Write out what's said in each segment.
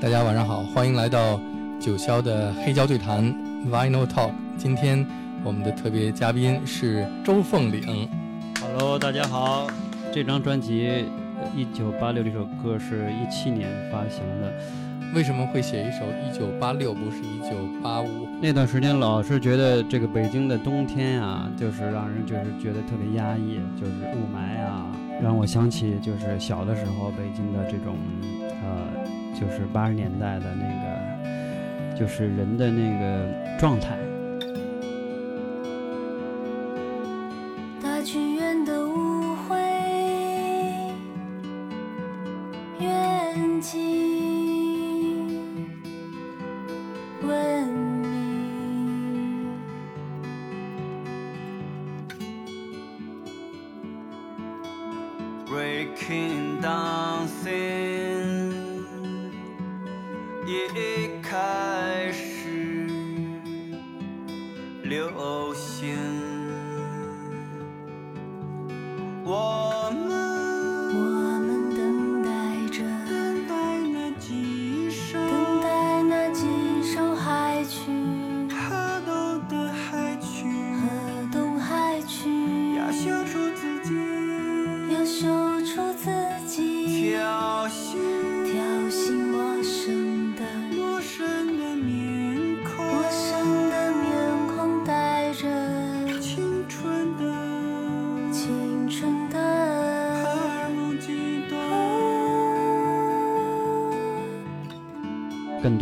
大家晚上好，欢迎来到九霄的黑胶对谈 Vinyl Talk。今天我们的特别嘉宾是周凤岭。Hello，大家好。这张专辑一九八六这首歌是一七年发行的。为什么会写一首一九八六，不是一九八五？那段时间老是觉得这个北京的冬天啊，就是让人就是觉得特别压抑，就是雾霾啊，让我想起就是小的时候北京的这种呃，就是八十年代的那个，就是人的那个状态。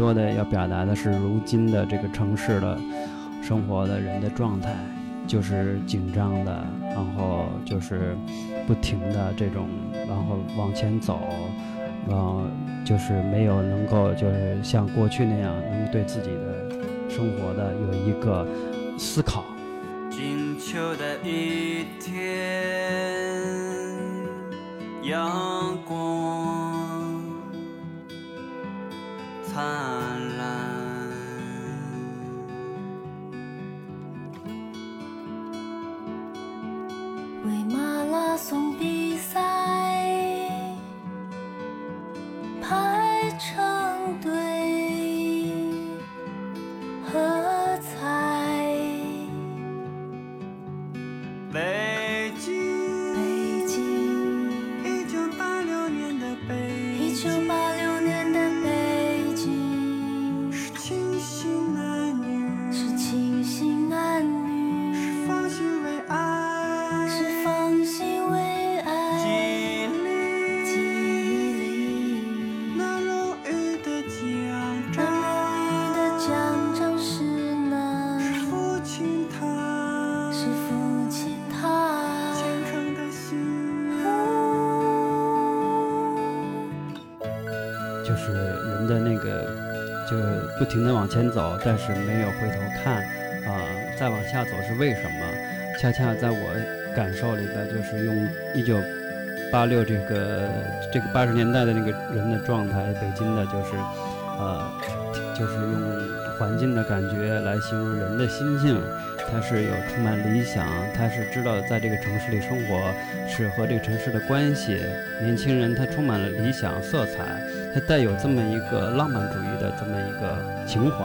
说的要表达的是如今的这个城市的生活的人的状态，就是紧张的，然后就是不停的这种，然后往前走，然后就是没有能够就是像过去那样，能对自己的生活的有一个思考。往前走，但是没有回头看，啊、再往下走是为什么？恰恰在我感受里边，就是用一九八六这个这个八十年代的那个人的状态，北京的就是，呃，就是用环境的感觉来形容人的心境。他是有充满理想，他是知道在这个城市里生活是和这个城市的关系。年轻人他充满了理想色彩，他带有这么一个浪漫主义的这么一个情怀。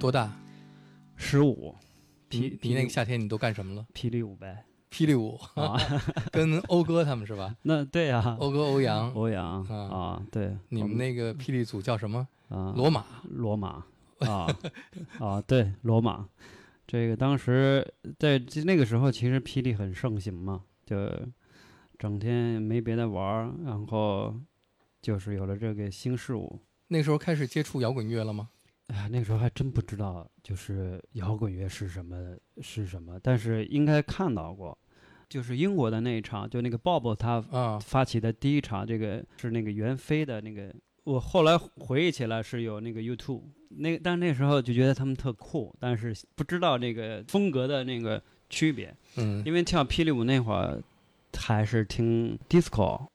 多大？十五，霹霹那个夏天你都干什么了？霹雳舞呗霹雳舞，啊，跟欧哥他们是吧？那对呀、欧哥、欧阳，欧阳啊啊，对，你们那个霹雳组叫什么？啊罗马。罗马 啊啊，对，罗马。这个当时在那个时候，其实霹雳很盛行嘛，就整天没别的玩儿，然后就是有了这个新事物。那时候开始接触摇滚乐了吗？哎呀，那个时候还真不知道，就是摇滚乐是什么是什么，但是应该看到过。就是英国的那一场，就那个 Bob 他啊，发起的第一场，这个是那个袁飞的那个。我后来回忆起来是有那个 YouTube，那个但那时候就觉得他们特酷，但是不知道那个风格的那个区别，嗯，因为跳霹雳舞那会儿还是听 disco。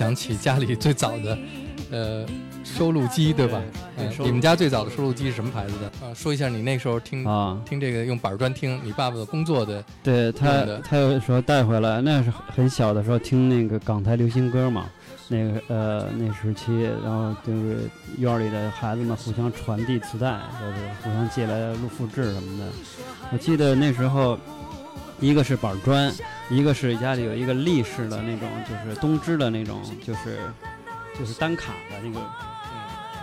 想起家里最早的，呃，收录机，对吧？你们家最早的收录机是什么牌子的？啊，说一下你那时候听啊，听这个用板砖听，你爸爸的工作的，对他的，他有时候带回来，那是很小的时候听那个港台流行歌嘛，那个呃那时期，然后就是院里的孩子们互相传递磁带，就是互相借来录复制什么的。我记得那时候，一个是板砖，一个是家里有一个立式的那种，就是东芝的那种，就是就是单卡的那个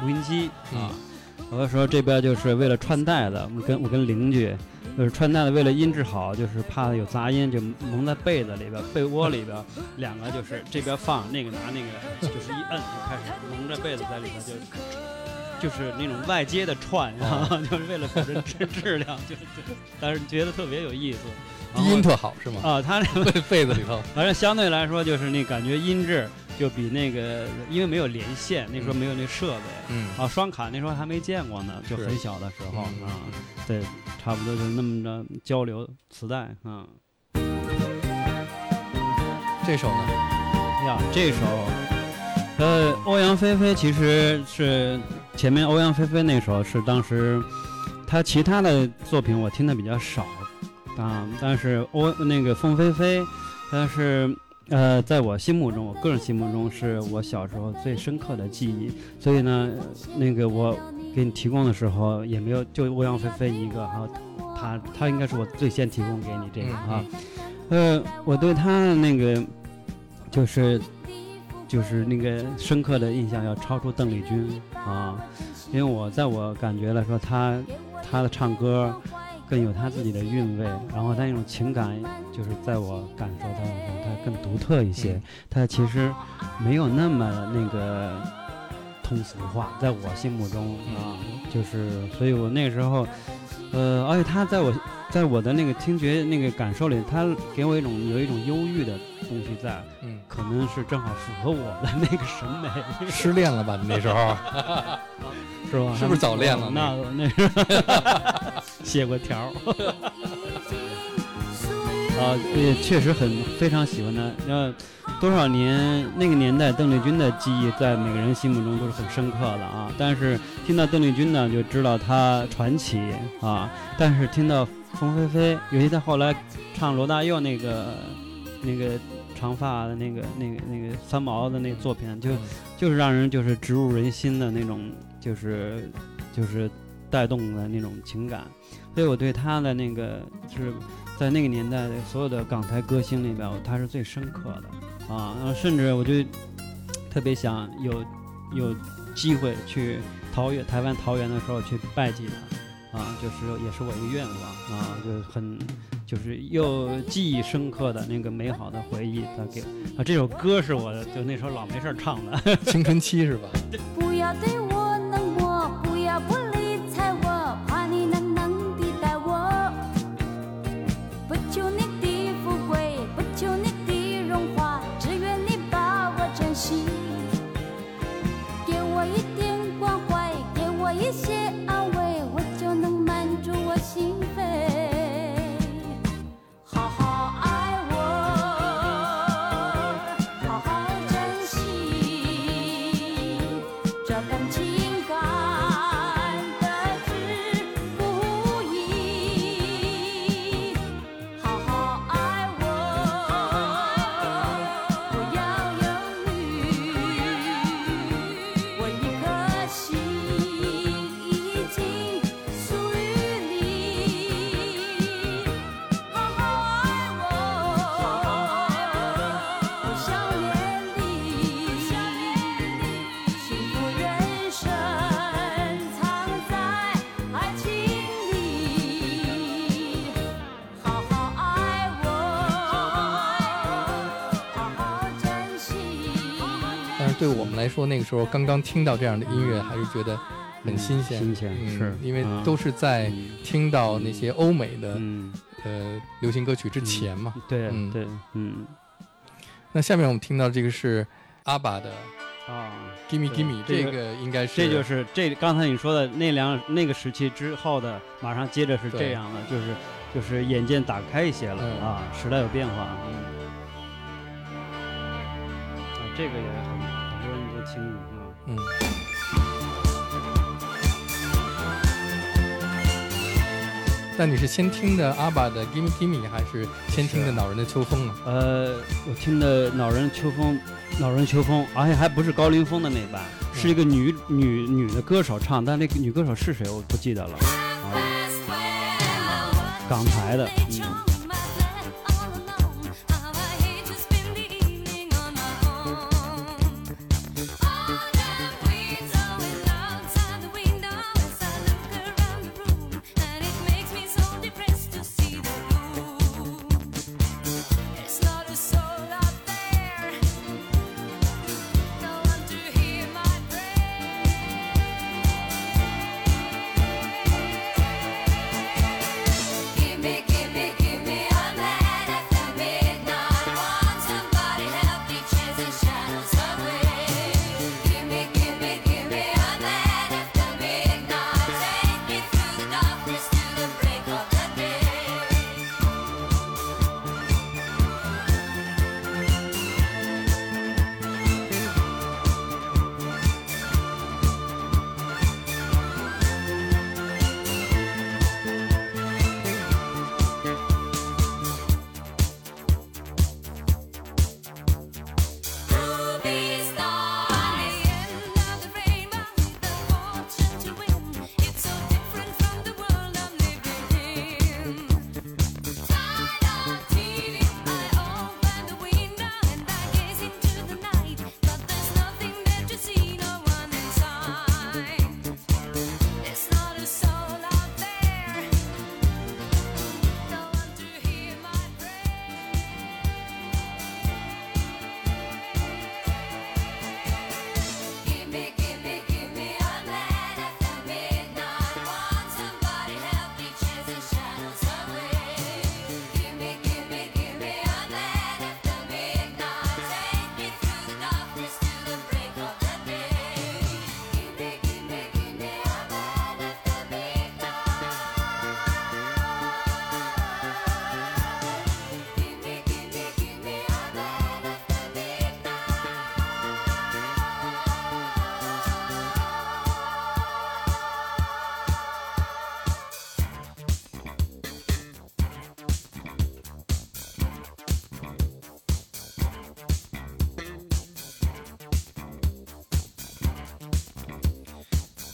录音机啊。有的时候这边就是为了串带的，我跟我跟邻居，就是串带的，为了音质好，就是怕有杂音，就蒙在被子里边、被窝里边，两个就是这边放，那个拿那个，就是一摁就开始蒙着被子在里边就。就是那种外接的串，然后就是为了保证质质量，就就，但是觉得特别有意思。低音特好是吗？啊，他那被被子里头，反正相对来说就是那感觉音质就比那个，因为没有连线，那时候没有那设备。嗯，啊，双卡那时候还没见过呢，就很小的时候嗯啊，对，差不多就那么着交流磁带啊。这首呢？呀，这首，呃，欧阳菲菲其实是前面欧阳菲菲那首是当时她其他的作品我听的比较少啊，但是欧那个凤飞飞，但是呃，在我心目中，我个人心目中是我小时候最深刻的记忆，所以呢，那个我给你提供的时候也没有就欧阳菲菲一个，还有她她应该是我最先提供给你这个啊。呃，我对他的那个就是就是那个深刻的印象要超出邓丽君啊，因为我在我感觉来说，他他的唱歌更有他自己的韵味，然后他那种情感就是在我感受到中，他更独特一些嗯，他其实没有那么那个通俗化，在我心目中啊，就是所以我那个时候。呃，而且他在我在我的那个听觉那个感受里，他给我一种有一种忧郁的东西在，嗯，可能是正好符合我的那个审美，失恋了吧？你那时候？是吧？是不是早恋了那那是 写过条儿啊，也确实很非常喜欢他。那多少年那个年代，邓丽君的记忆在每个人心目中都是很深刻的啊。但是听到邓丽君呢，就知道她传奇啊。但是听到冯飞飞，尤其她后来唱罗大佑那个那个长发的那个那个那个三毛的那个作品，就就是让人就是植入人心的那种，就是就是带动的那种情感。所以我对她的那个是在那个年代的所有的港台歌星里边，他是最深刻的啊。然后甚至我就特别想有有机会去桃园台湾桃园的时候去拜祭他啊，就是也是我一个愿望啊，就很就是又记忆深刻的那个美好的回忆，他给啊这首歌是我就那时候老没事儿唱的。青春期是吧？不要对我冷漠，不要不对我们来说，那个时候刚刚听到这样的音乐，还是觉得很新鲜。新鲜嗯是因为嗯都是在听到那些欧美的嗯，呃流行歌曲之前嘛。对嗯对，嗯那下面我们听到这个是阿爸的啊。，Gimme Gimme，这个应该是这就是这刚才你说的那两那个时期之后的，马上接着是这样的，就是就是眼界打开一些了、嗯啊，时代有变化。这个也那你是先听的阿爸的 Gimme Gimme，还是先听的恼人的秋风啊？呃，我听的恼人秋风，恼人秋风，而且还不是高凌风的那版，是一个女女女的歌手唱，但那个女歌手是谁我不记得了。啊，港台的，嗯。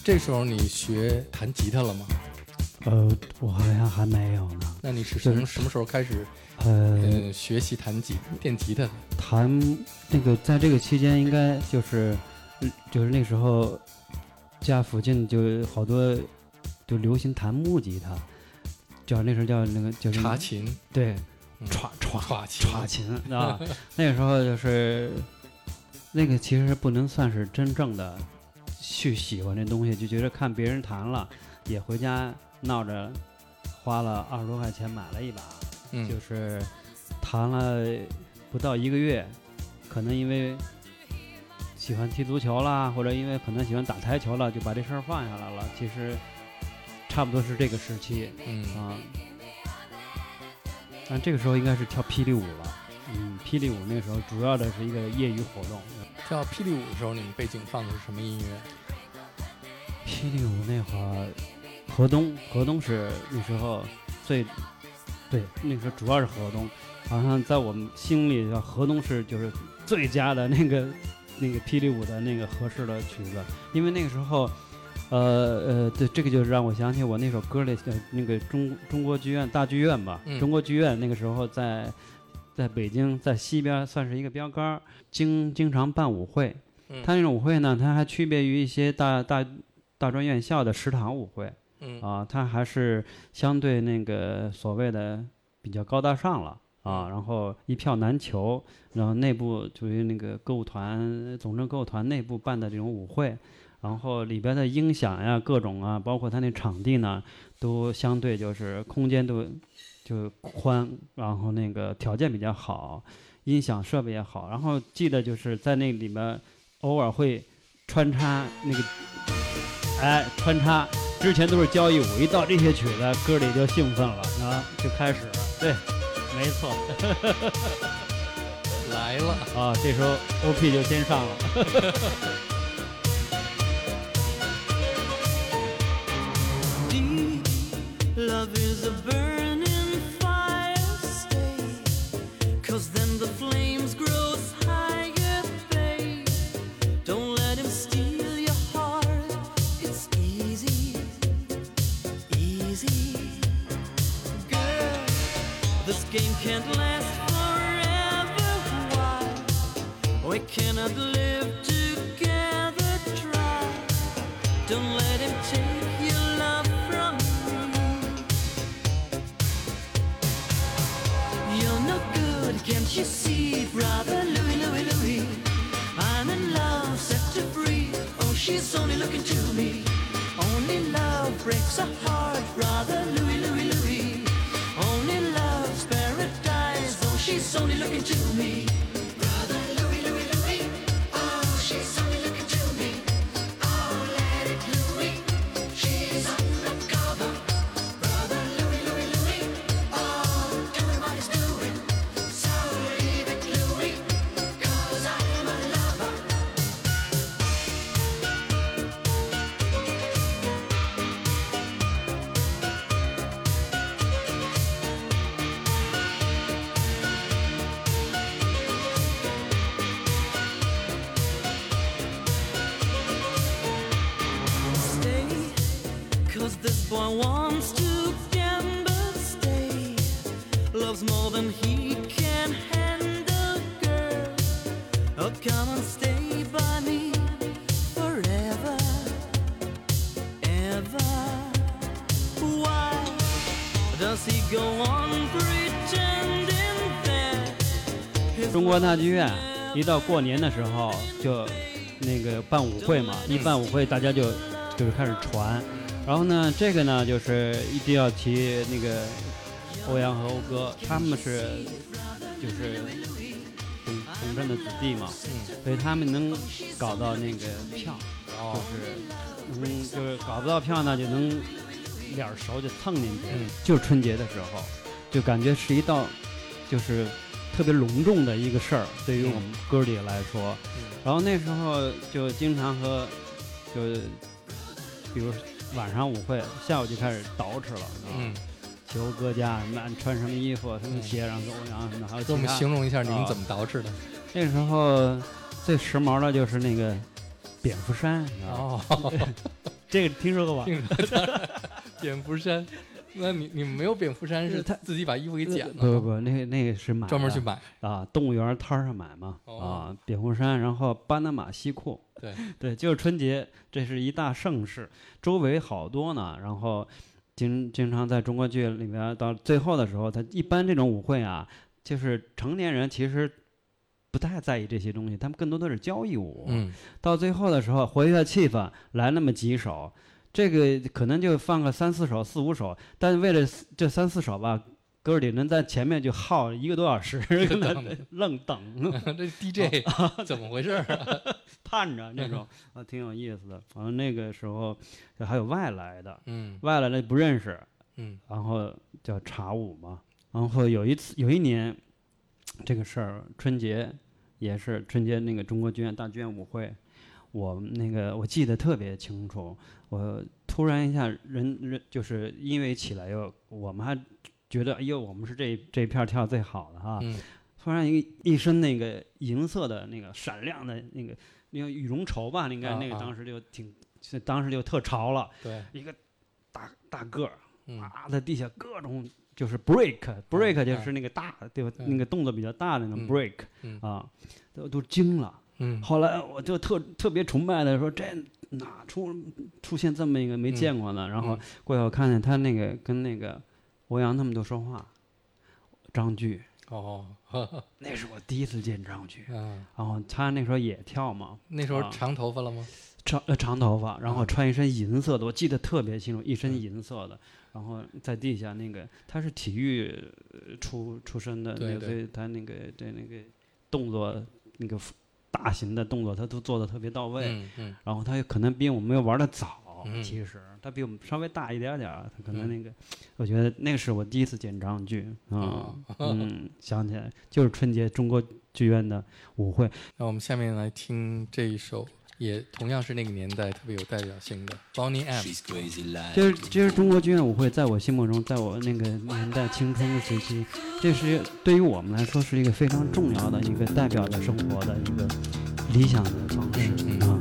这时候你学弹吉他了吗？呃，我好像还没有呢。那你是从什么时候开始呃，呃学习弹吉电吉他？弹那个在这个期间，应该就是嗯就是那时候家附近就好多就流行弹木吉他，叫那时候叫那个就是查琴，对嗯歘歘歘琴，歘琴啊，那个时候就是那个其实不能算是真正的去喜欢这东西，就觉得看别人弹了，也回家闹着花了二十多块钱买了一把，嗯，就是弹了不到一个月，可能因为喜欢踢足球啦，或者因为可能喜欢打台球了，就把这事儿放下来了。其实差不多是这个时期。嗯。啊。但这个时候应该是跳霹雳舞了，嗯，霹雳舞那时候主要的是一个业余活动。跳霹雳舞的时候，你们背景放的是什么音乐？霹雳舞那会儿，河东河东是那时候最对，那时候主要是河东，好像在我们心里叫河东是就是最佳的那个 那个霹雳舞的那个合适的曲子，因为那个时候。呃呃，对，这个就是让我想起我那首歌里的那个中中国剧院大剧院吧，嗯中国剧院那个时候在在北京，在西边算是一个标杆儿，经经常办舞会。嗯它那种舞会呢，它还区别于一些大大大专院校的食堂舞会嗯啊，它还是相对那个所谓的比较高大上了啊，然后一票难求，然后内部就是那个歌舞团总政歌舞团内部办的这种舞会，然后里边的音响呀各种啊，包括它那场地呢，都相对就是空间都就宽，然后那个条件比较好，音响设备也好，然后记得就是在那里面偶尔会穿插那个，哎，穿插。之前都是交谊舞，一到这些曲子，歌里就兴奋了啊，就开始了。对，没错 来了，啊，这时候 OP 就先上了。Love is a burning can't last forever. Why? We cannot live together. Try. Don't let him take your love from you. You're no good, can't you see, brother Louis, Louis, Louis? I'm in love, set to free. Oh, she's only looking to me. Only love breaks a heart, brother Louis, Louis, Louis. She's only looking to me. Wants to gamble. Stay, loves more than he can handle, girl. Oh, come and stay by me forever, ever. Why does he go on pretending that? 中国大剧院一到过年的时候就那个办舞会嘛，一办舞会大家就就是开始传，然后呢，这个呢就是一定要提那个欧阳和欧哥，他们是就是董董镇的子弟嘛，嗯，所以他们能搞到那个票，就哦，是能就是搞不到票呢就能脸儿熟就蹭进去，嗯。就是春节的时候，就感觉是一道就是特别隆重的一个事儿，对于我们哥儿几个来说。嗯。然后那时候就经常和就比如晚上舞会，下午就开始捯饬了，嗯，去欧哥家什么穿什么衣服，什么嗯鞋，然后跟欧阳什么的，还有给我们形容一下你们啊怎么捯饬的？那时候最时髦的就是那个蝙蝠衫？哦，这个听说过吧？蝙蝠衫，那你你们没有蝙蝠衫是他自己把衣服给剪了？不不不，那个那个是买专门去买。啊，动物园摊儿上买嘛，哦啊，蝙蝠衫，然后巴拿马西裤，对，对，就是春节，这是一大盛事，周围好多呢，然后经经常在中国剧里面，到最后的时候，他一般这种舞会啊，就是成年人其实不太在意这些东西，他们更多的是交谊舞，嗯，到最后的时候活跃气氛，来那么几首，这个可能就放个三四首、四五首，但是为了这三四首吧，歌儿几人在前面就耗一个多小时，跟那愣等 这 DJ 怎么回事儿啊？盼着那种，啊，挺有意思的。完了那个时候还有外来的，嗯外来的不认识，嗯然后叫茶舞嘛。然后有一次有一年，这个事儿春节也是春节那个中国剧院大剧院舞会，我那个我记得特别清楚。我突然一下人人就是因为起来又，我们还觉得哎呦我们是这这片儿跳最好的哈。嗯突然一一身那个银色的那个闪亮的那个那个羽绒绸吧，应该那个当时就挺，是当时就特潮了，对，一个大大个儿嗯啊，在地下各种就是 break break 啊就是那个大对吧？嗯那个动作比较大的那种嗯 break 嗯啊，都都惊了。嗯。后来我就特特别崇拜的说，这哪出出现这么一个没嗯见过的？然后嗯过去我看见他那个跟那个欧阳他们都说话，张炬。哦，那是我第一次见张炬。嗯，然后他那时候也跳嘛，啊那时候长头发了吗？长呃长头发，然后嗯穿一身银色的，我记得特别清楚，一身嗯。银色的。然后在地下那个他是体育呃出出身的，所以他那个对那个动作那个大型的动作他都做的特别到位。嗯嗯。然后他可能比我们又玩的早，嗯。其实他比我们稍微大一点点儿，他可能嗯。那个，我觉得那个是我第一次见张炬，啊哦，嗯，想起来就是春节中国剧院的舞会，那我们下面来听这一首，也同样是那个年代特别有代表性的 Bonnie M。就是就是中国军乐舞会，在我心目中，在我那个年代青春的时期，这是对于我们来说是一个非常重要的一个代表着生活的一个理想的方式嗯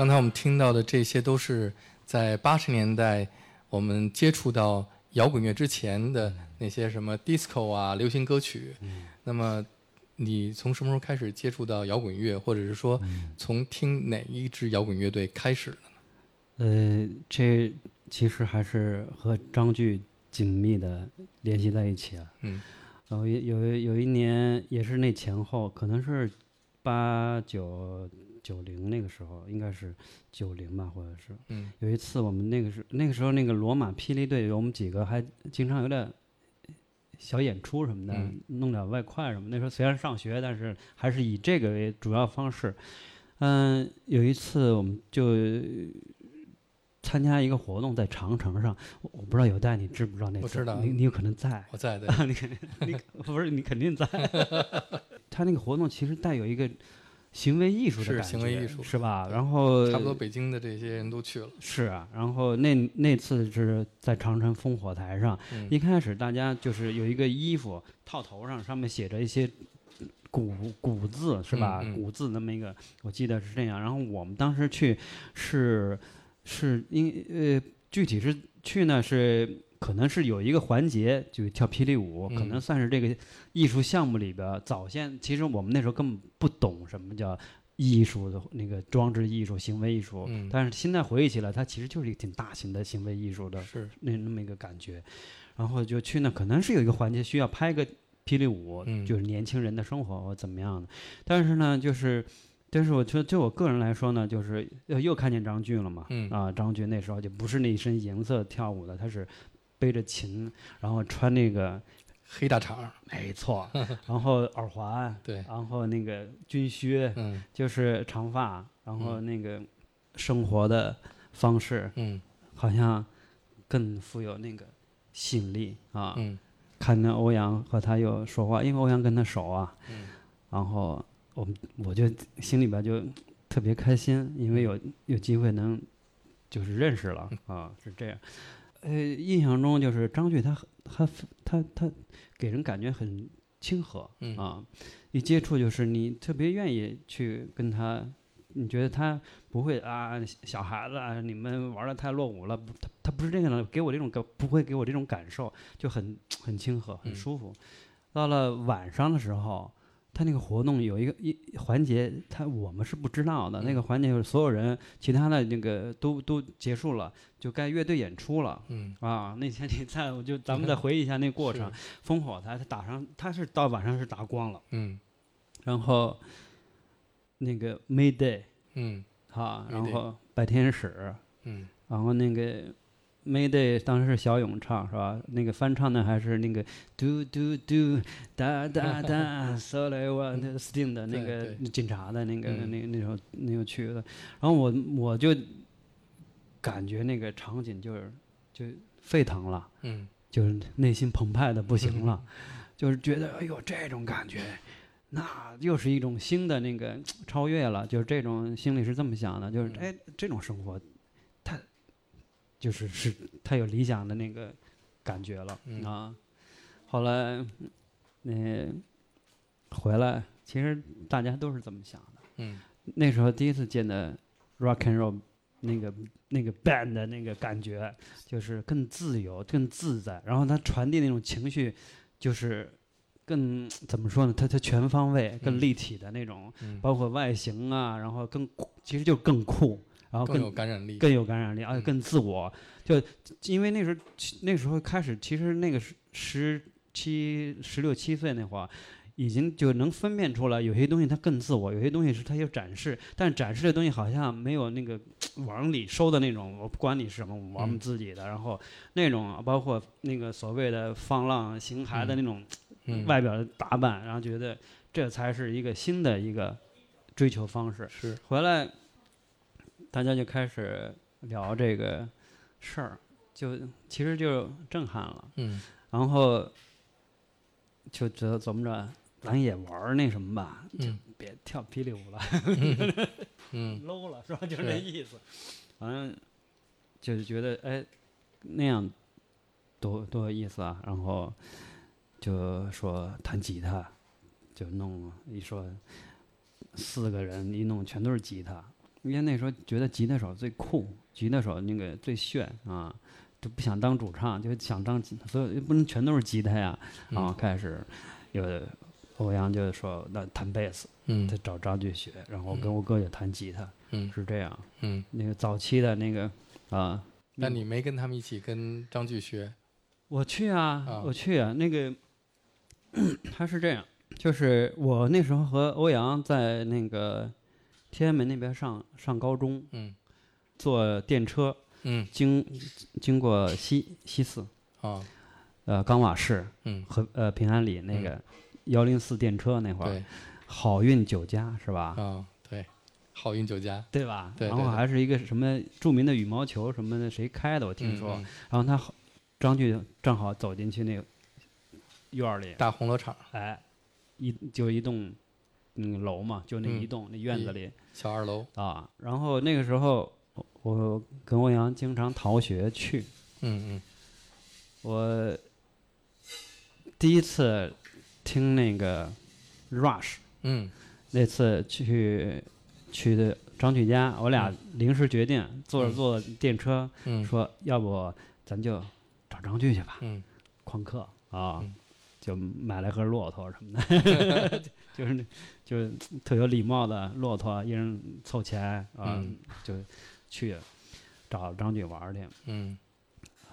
刚才我们听到的这些都是在八十年代我们接触到摇滚乐之前的那些什么 disco 啊、流行歌曲。那么你从什么时候开始接触到摇滚乐，或者是说从听哪一支摇滚乐队开始的呢？呃，这其实还是和张炬紧密的联系在一起了。嗯然后有一有一年也是那前后，可能是八九九零那个时候，应该是九零吧，或者是嗯有一次我们那个时那个时候那个罗马霹雳队，我们几个还经常有点小演出什么的，嗯弄点外快什么。那时候虽然上学，但是还是以这个为主要方式。嗯，有一次我们就参加一个活动，在长城上，我我不知道有代你知不知道那次？我知道你你有可能在。我在 的。你肯定，你不是你肯定在。他那个活动其实带有一个行为艺术的是感觉，行为艺术是吧？然后差不多北京的这些人都去了。是啊，然后那那次是在长城烽火台上，嗯一开始大家就是有一个衣服套头上，上面写着一些古古字是吧？嗯嗯古字那么一个，我记得是这样。然后我们当时去是是因呃具体是去呢是可能是有一个环节就是跳霹雳舞，可能嗯算是这个艺术项目里边早先其实我们那时候根本不懂什么叫。艺术的那个装置艺术、行为艺术，嗯。但是现在回忆起来，它其实就是一个挺大型的行为艺术的是，那那么一个感觉，然后就去那可能是有一个环节需要拍个霹雳舞，嗯。就是年轻人的生活或怎么样的，但是呢，就是，但是我觉得就我个人来说呢，就是呃又看见张炬了嘛，嗯。啊，张炬那时候就不是那一身银色跳舞的，他是背着琴，然后穿那个黑大肠儿，没错，然后耳环，对，然后那个军靴，嗯就是长发，然后那个生活的方式，嗯好像更富有那个吸引力啊。嗯看见欧阳和他又说话，因为欧阳跟他熟啊，嗯然后我们我就心里边就特别开心，因为有有机会能就是认识了啊，是这样。呃，印象中就是张炬他很他他他给人感觉很亲和嗯啊，一接触就是你特别愿意去跟他，你觉得他不会啊小孩子啊你们玩的太落伍了，他他不是这样的，给我这种感不会给我这种感受，就很很亲和，很嗯舒服。到了晚上的时候，他那个活动有一个一环节，他我们是不知道的。那个环节就是所有人，其他的那个都都结束了，就该乐队演出了。嗯啊，那天你在，我就咱们再回忆一下那个过程。烽火台他打上，他是到晚上是打光了，嗯然后那个 Mayday 嗯哈，Mayday 然后白天使，嗯然后那个 Mayday 当时是小勇唱是吧？那个翻唱的还是那个嘟嘟嘟哒哒哒 s o l e o n Sting 的那个警察的那个嗯。那那首那首曲子，然后我我就感觉那个场景就是就沸腾了。嗯。就是内心澎湃的不行了，就是觉得哎呦这种感觉，那又是一种新的那个超越了，就是这种心里是这么想的，就是哎这种生活，它就是是太有理想的那个感觉了、嗯啊。后来那、回来，其实大家都是这么想的。嗯那时候第一次见的 rock and roll 那个那个 band 的那个感觉，就是更自由、更自在，然后它传递那种情绪，就是更怎么说呢？它它全方位、更嗯立体的那种，嗯，包括外形啊，然后更酷，其实就更酷，然后更更有感染力。更有感染力，而且嗯更自我。就因为那时候那时候开始，其实那个十十七、十六七岁那会儿，已经就能分辨出来，有些东西它更自我，有些东西是它有展示，但展示的东西好像没有那个往里收的那种，我不管你是什么，我们嗯自己的。然后那种包括那个所谓的放浪形骸的那种嗯，外表的打扮，然后觉得这才是一个新的一个追求方式。是回来，大家就开始聊这个事儿，就其实就震撼了。嗯然后就觉得怎么着，咱也玩那什么吧，就别跳霹雳舞了 嗯，low 了是吧？就这对意思。反正就是觉得哎，那样多多有意思啊。然后就说弹吉他，就弄一说四个人一弄全都是吉他，因为那时候觉得吉他手最酷，吉他手那个最炫啊，就不想当主唱，就想当吉，所以不能全都是吉他呀。然后嗯开始有欧阳就说那弹贝斯，嗯他找张炬学，然后跟我哥也弹吉他，嗯是这样。嗯，那个早期的那个啊，那你没跟他们一起跟张炬学。我去啊，啊我去啊，那个 他是这样，就是我那时候和欧阳在那个天安门那边上上高中，嗯坐电车嗯经经过西西四，啊呃冈瓦市嗯和呃平安里那个幺零四电车那会儿，对好运酒家是吧？啊对，好运酒家。对吧？对然后还是一个什么著名的羽毛球什么的，谁开的？我听说。然后他好张炬正好走进去那个院儿里，大红楼场。哎，一就一栋嗯楼嘛，就那一嗯栋、那院子里。小二楼，啊。然后那个时候我我跟欧阳经常逃学去，嗯嗯。我第一次听那个 Rush，嗯。那次去去的张炬家，我俩临时决定坐着嗯。坐电车，嗯。说要不咱就找张炬去吧，嗯。旷课。啊嗯，就买了盒骆驼什么的，就是那就是特有礼貌的骆驼，一人凑钱啊嗯，就去找张炬玩去。嗯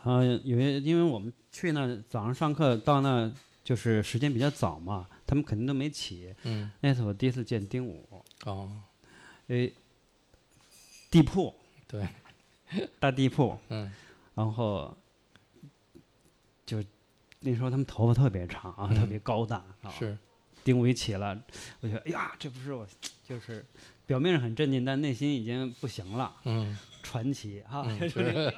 啊，因为因为我们去那早上上课到那就是时间比较早嘛，他们肯定都没起。嗯那次我第一次见丁武，哦，诶，地铺对，大地铺，嗯然后就那时候他们头发特别长啊，特嗯别高大啊。是，丁武一起了，我觉得哎呀，这不是我，就是表面上很镇定，但内心已经不行了。嗯传奇啊，是是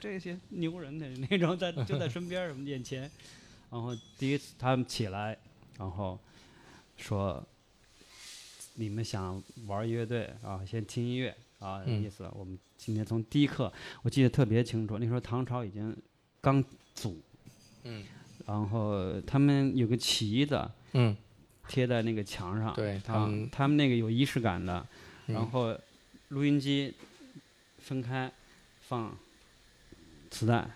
这些牛人的那种在就在身边儿我们眼前，然后第一次他们起来，然后说你们想玩乐队啊，先听音乐啊，嗯意思我们今天从第一课我记得特别清楚，那时候唐朝已经刚组，嗯。然后他们有个旗子嗯。贴在那个墙上，对他啊们他们那个有仪式感的，嗯。然后录音机分开放磁带，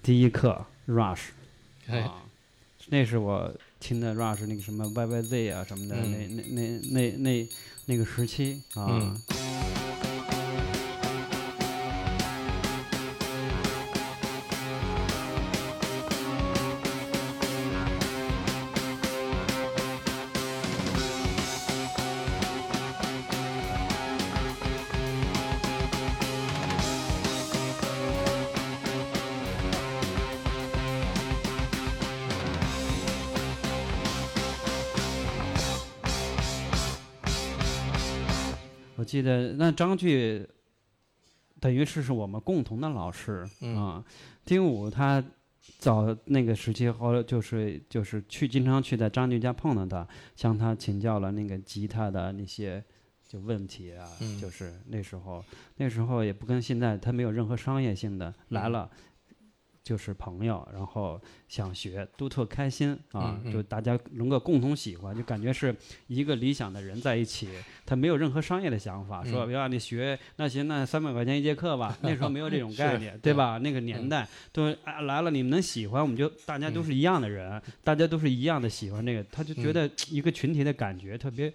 第一课 Rush 哎啊，那是我听的 Rush 那个什么 YYZ 啊什么的，嗯。那那那那那那个时期啊。嗯记得那张炬等于是是我们共同的老师、嗯啊。丁武他早那个时期后来就是就是去经常去在张炬家碰到他，向他请教了那个吉他的那些就问题啊，嗯就是那时候那时候也不跟现在他没有任何商业性的来嗯了。就是朋友，然后想学，都特开心啊！就大家能够共同喜欢，就感觉是一个理想的人在一起，他没有任何商业的想法，说嗯要你学那行，那三百块钱一节课吧。那时候没有这种概念，对吧？那个年代都啊来了，你们能喜欢，我们就大家都是一样的人，大家都是一样的喜欢这个，他就觉得一个群体的感觉特别，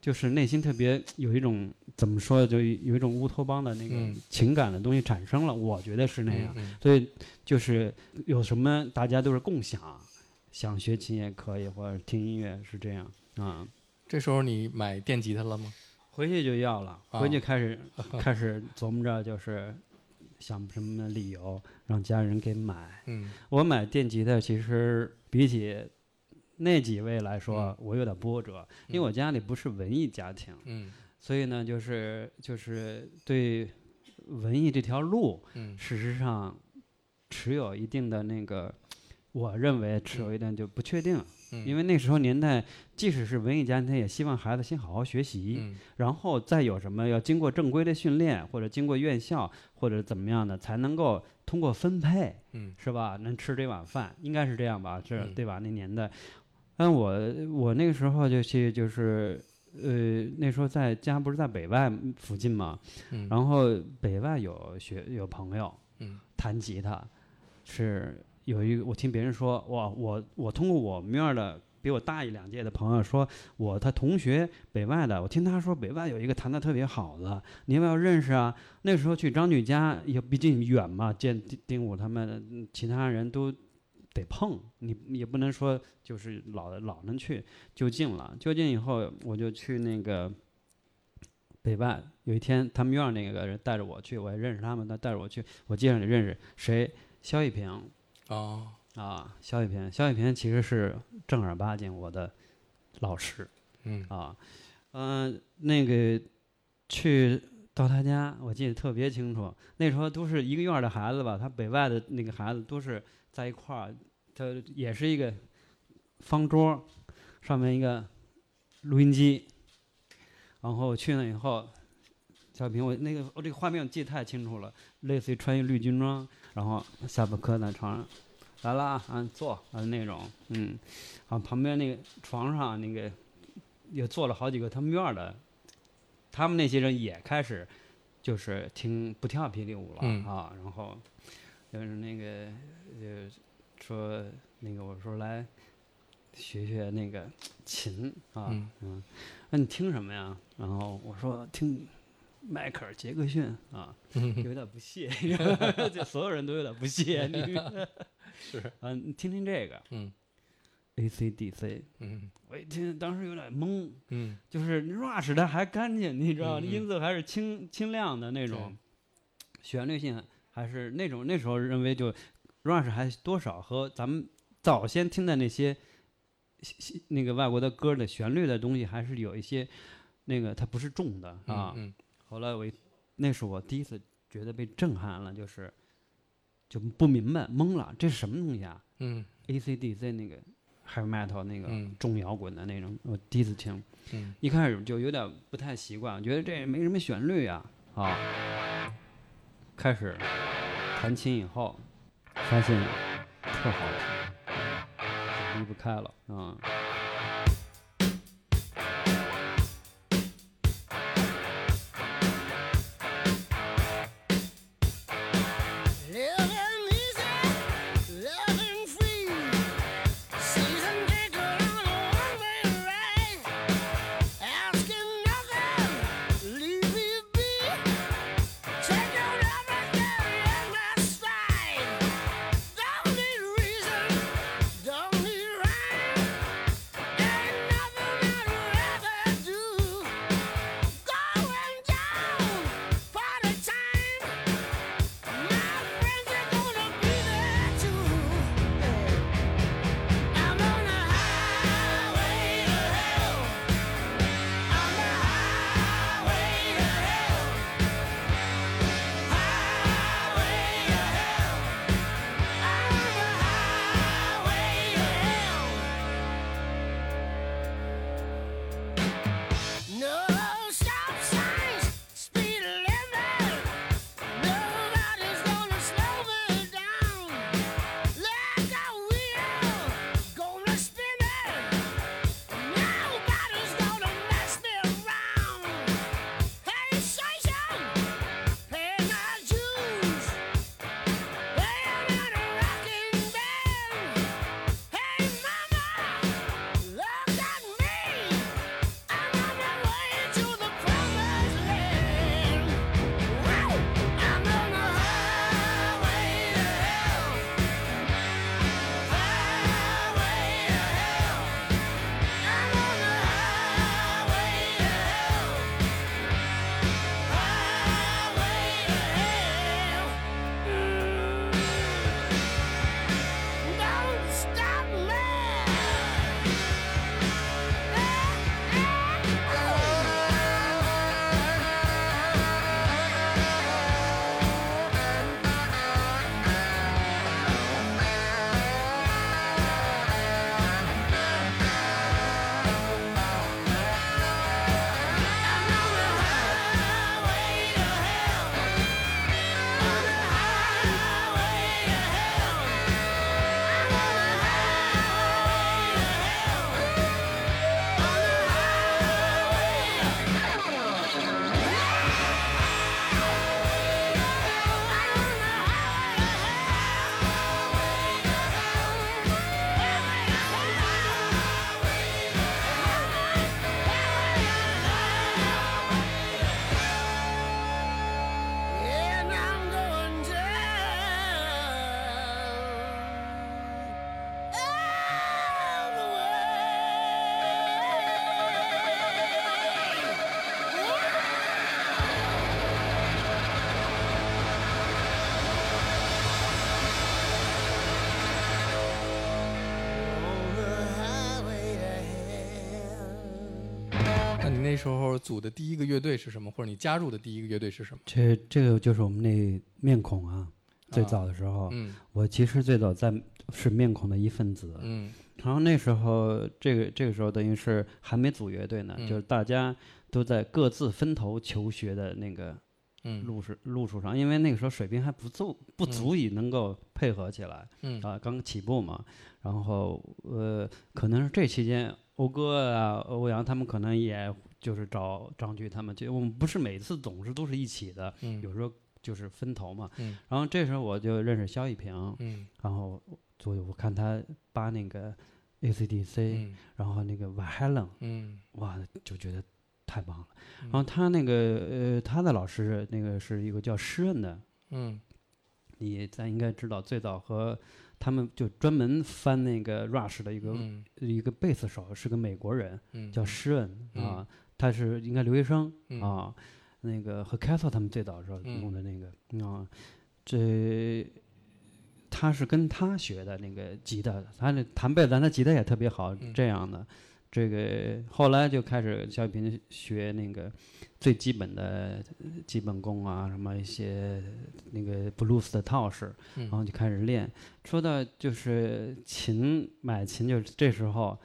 就是内心特别有一种怎么说，就有一种乌托邦的那个嗯情感的东西产生了，我觉得是那样。嗯所以就是有什么大家都是共享，想学琴也可以，或者听音乐是这样啊。这时候你买电吉他了吗？回去就要了，啊回去开始、开始琢磨着，就是想什么理由让家人给买。嗯我买电吉他其实比起那几位来说，我有点波折，因为我家里不是文艺家庭，嗯。所以呢，就是就是对文艺这条路，嗯。事实上持有一定的那个，我认为持有一点就不确定，嗯，因为那时候年代，即使是文艺家庭，也希望孩子先好好学习，嗯然后再有什么要经过正规的训练，或者经过院校或者怎么样的，才能够通过分配，嗯。是吧？能吃这碗饭，应该是这样吧？是、嗯。对吧？那年代，但我我那个时候就去就是。呃，那时候在家不是在北外附近嘛，嗯，然后北外有学有朋友，嗯弹吉他，是有一个我听别人说，哇，我我通过我们院的比我大一两届的朋友说，我他同学北外的，我听他说北外有一个弹的特别好的，你要不要认识啊？那时候去张炬家也毕竟远嘛，见丁丁武他们嗯其他人都得碰，你也不能说就是老老能去就近了，就近以后我就去那个。北外有一天，他们院儿那个人带着我去，我也认识他们，他带着我去，我介绍你认识谁？肖一平哦啊，肖一平，肖一平其实是正儿八经我的老师嗯啊，嗯、那个去到他家，我记得特别清楚，那时候都是一个院儿的孩子吧，他北外的那个孩子都是在一块儿，他也是一个方桌，上面一个录音机，然后去那以后，小平我那个我这个画面我记得太清楚了，类似于穿一绿军装，然后下巴磕在床上，来了啊，啊坐啊那种，嗯，啊旁边那个床上那个也坐了好几个他们院儿的，他们那些人也开始就是听不跳霹雳舞了、嗯。啊，然后就是那个呃说那个我说来学学那个琴啊，嗯嗯，那你听什么呀？然后我说听迈克尔·杰克逊啊，有点不屑，就所有人都有点不屑你。是，啊，你听听这个嗯 AC/DC，嗯我一听当时有点懵，嗯就是 Rush 它还干净，你知道，音色还是清清亮的那种，旋律性还是那种那时候认为就 Rush 还多少和咱们早先听的那些那个外国的歌的旋律的东西还是有一些那个它不是重的啊。嗯后来我一那是我第一次觉得被震撼了，就是就不明白懵了，这是什么东西啊嗯？AC/DC 那个 heavy metal 那个嗯重摇滚的那种，我第一次听。嗯一开始就有点不太习惯，觉得这没什么旋律呀、啊，开始弹琴以后，发现特好听，就离不开了啊。那时候组的第一个乐队是什么？或者你加入的第一个乐队是什么？这这个就是我们那面孔啊，最早的时候，嗯。我其实最早在是面孔的一份子，嗯。然后那时候这个这个时候等于是还没组乐队呢，嗯。就是大家都在各自分头求学的那个嗯。路是路数上，因为那个时候水平还不足不足以能够配合起来。嗯。啊，刚起步嘛，然后呃，可能是这期间，欧哥啊、欧阳他们可能也就是找张炬他们，就我们不是每次总是都是一起的，嗯有时候就是分头嘛。嗯然后这时候我就认识肖一平，嗯然后所以我看他扒那个 ACDC，、嗯然后那个 Van Halen，嗯哇，就觉得太棒了。嗯然后他那个呃，他的老师那个是一个叫施恩的，嗯你咱应该知道，最早和他们就专门翻那个 Rush 的一个、嗯一个贝斯手，是个美国人，嗯叫施恩、嗯啊，他是应该留学生、嗯啊，那个和 Castle 他们最早的时候嗯用的那个、啊，这他是跟他学的那个吉他，他那弹贝斯，但他吉他也特别好，嗯这样的。这个后来就开始肖雨平学那个最基本的基本功啊，什么一些那个布鲁斯的套式，嗯然后就开始练。说到就是琴买琴，就是这时候，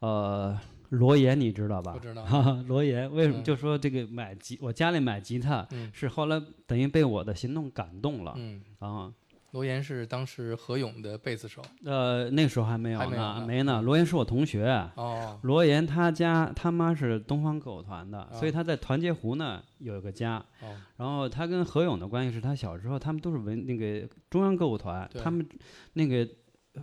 呃，罗岩你知道吧？不知道。哈哈，罗岩为什么？嗯。就说这个买吉，我家里买吉他嗯。是后来等于被我的行动感动了嗯，啊。罗岩是当时何勇的贝斯手。呃，那时候还没有呢，没呢。罗岩是我同学，哦，罗岩他家他妈是东方歌舞团的，所以啊他在团结湖呢有一个家。哦，然后他跟何勇的关系是他小时候他们都是文那个中央歌舞团，他们那个呃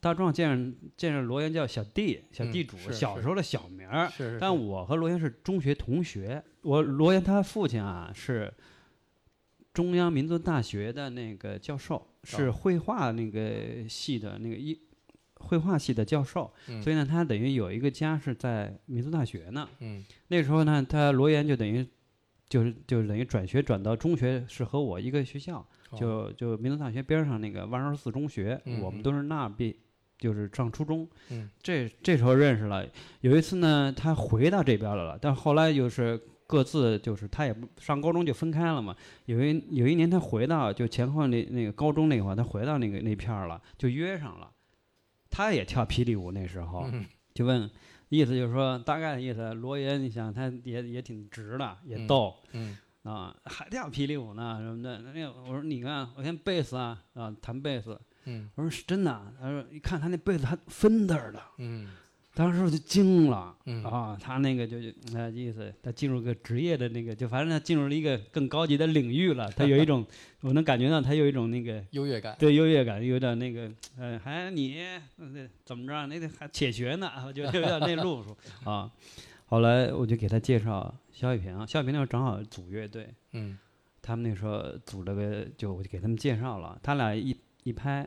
大壮见着见着罗岩叫小弟小嗯地主，小时候的小名儿。是是，但我和罗岩是中学同学，我罗岩他父亲啊是中央民族大学的那个教授，是哦绘画那个系的那个一绘画系的教授，嗯所以呢，他等于有一个家是在民族大学呢。嗯那时候呢，他罗岩就等于就是就是等于转学转到中学，是和我一个学校，哦就就民族大学边上那个万寿寺中学，我们都是那毕，就是上初中。嗯这这时候认识了。有一次呢，他回到这边来了，但后来就是各自就是他也不上高中就分开了嘛。有一有一年他回到就前后那那个高中那会儿，他回到那个那片儿了，就约上了。他也跳霹雳舞那时候，嗯就问，意思就是说，大概的意思，罗爷，你想他也也挺直的，也嗯逗。嗯啊，还跳霹雳舞呢什么的。那个我说你看，我看贝斯啊啊弹贝斯，嗯我说是真的啊。他说一看他那贝斯还 Fender 的，嗯当时我就惊了。嗯啊，他那个就就那意思，他进入个职业的那个，就反正他进入了一个更高级的领域了。他有一种，我能感觉到他有一种那个优越感。对优越感，有点那个，呃，还你那怎么着？那得还且学呢，我就有点那路数啊。后来我就给他介绍肖雨平，肖雨平那时候正好组乐队，嗯。他们那时候组了个，就我就给他们介绍了，他俩一一拍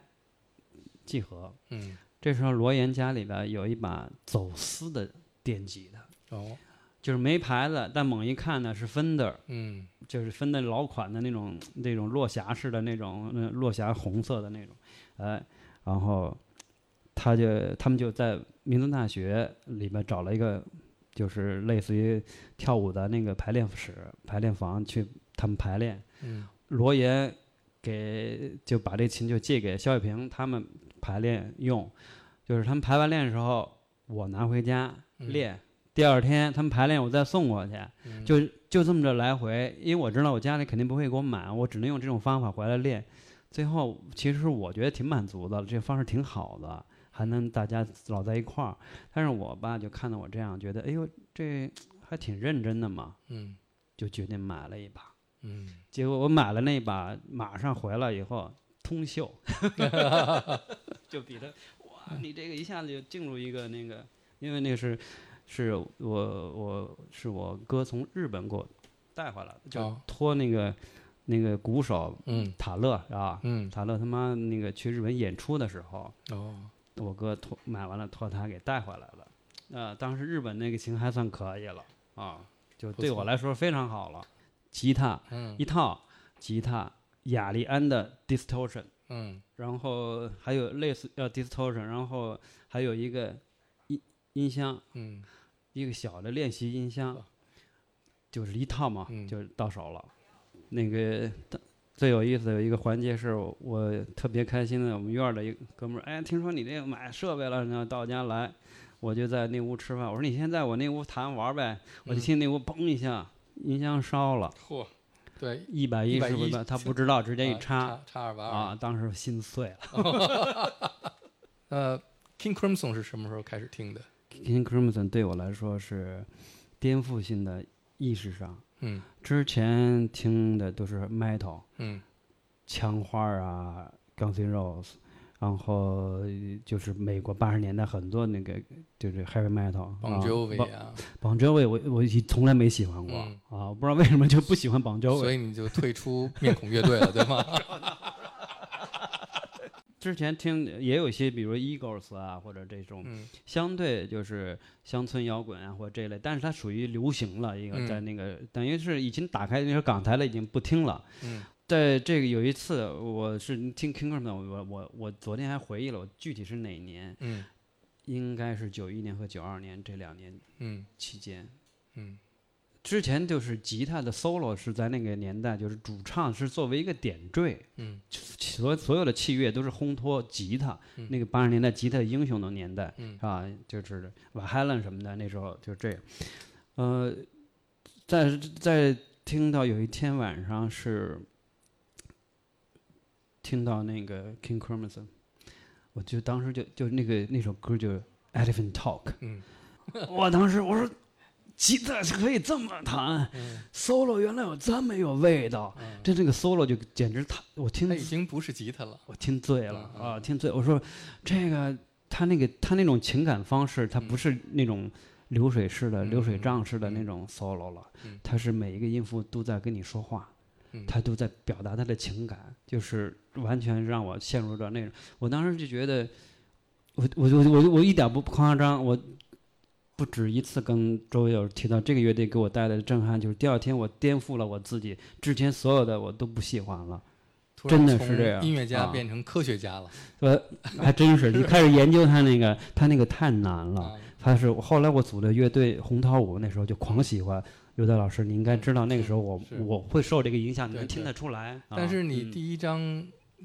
即合。嗯。这时候罗岩家里边有一把走私的电吉他，哦。就是没牌子，但猛一看呢是 Fender，嗯。就是分的老款的那种那种落霞式的那种，那落霞红色的那种，哎，然后他就他们就在民族大学里边找了一个，就是类似于跳舞的那个排练室、排练房去他们排练。嗯罗岩给就把这琴就借给肖雨平他们排练用，就是他们排完练的时候，我拿回家嗯练。第二天他们排练，我再送过去。嗯就就这么着来回，因为我知道我家里肯定不会给我买，我只能用这种方法回来练。最后其实我觉得挺满足的，这方式挺好的，还能大家老在一块儿。但是我吧就看到我这样，觉得哎呦这还挺认真的嘛，嗯。就决定买了一把。嗯。结果我买了那把，马上回来以后通秀，就比他哇，你这个一下子就进入一个那个，因为那是是我我是我哥从日本给我带回来的，就哦。托那个那个鼓手嗯。塔勒啊，嗯。塔勒他妈那个去日本演出的时候，哦我哥托买完了托他给带回来了，呃，当时日本那个琴还算可以了啊，就对我来说非常好了，吉他。嗯。一套吉他，雅利安的 distortion，嗯。然后还有类似呃 distortion，然后还有一个音音箱，嗯。一个小的练习音箱哦，就是一套嘛，嗯。就是到手了。那个当最有意思的有一个环节是我我特别开心的，我们院儿的一个哥们儿，哎，听说你这个买设备了，然后到我家来，我就在那屋吃饭。我说你先在我那屋弹玩儿呗，我就嗯听那屋嘣一下，音箱烧了，�嚯，对，一百一十110回他不知道，直接一啊插插二八啊，，当时心碎了。呃，King Crimson 是什么时候开始听的？King Crimson 对我来说是颠覆性的意识上，嗯之前听的都是 metal。嗯枪花啊，Guns N' Roses，然后就是美国八十年代很多那个就是 heavy metal，，Bon Jovi 啊，邦 Jovi 我我从来没喜欢过、嗯啊，我不知道为什么就不喜欢邦 Jovi。所以你就退出面孔乐队了，对吗？之前听也有一些，比如 Eagles 啊，或者这种嗯相对就是乡村摇滚啊，或者这一类，但是它属于流行了，一个嗯在那个、等于是已经打开那个港台了，已经不听了。嗯在这个有一次，我是听 King Crimson，我我我昨天还回忆了，我具体是哪年，嗯应该是九一年和九二年这两年嗯期间。嗯之前就是吉他的 solo 是在那个年代，就是主唱是作为一个点缀，嗯所所有的器乐都是烘托吉他。嗯那个八十年代吉他英雄的年代，嗯啊，就是瓦海伦什么的，那时候就这样。呃，在在听到有一天晚上是听到那个 King Crimson，我就当时就就那个那首歌就 Elephant Talk，嗯我当时我说。吉他是可以这么弹、嗯 s o l o 原来有这么有味道，嗯，这这个 solo 就简直他我听他已经不是吉他了。我听醉了啊，听醉。我说这个他那个他那种情感方式，他不是那种流水式的、嗯流水账式的那种 solo 了嗯，他是每一个音符都在跟你说话，嗯他都在表达他的情感，就是完全让我陷入到那种。我当时就觉得，我我我我我一点不夸张，我。不止一次跟周围友提到这个乐队给我带来的震撼，就是第二天我颠覆了我自己之前所有的我都不喜欢了。真的是这样音乐家啊变成科学家了呃，还真是，你开始研究他那个，他那个太难了。啊！他是后来我组的乐队红桃五，那时候就狂喜欢刘德老师。你应该知道，那个时候我我会受这个影响，你能听得出来。啊但是你嗯第一张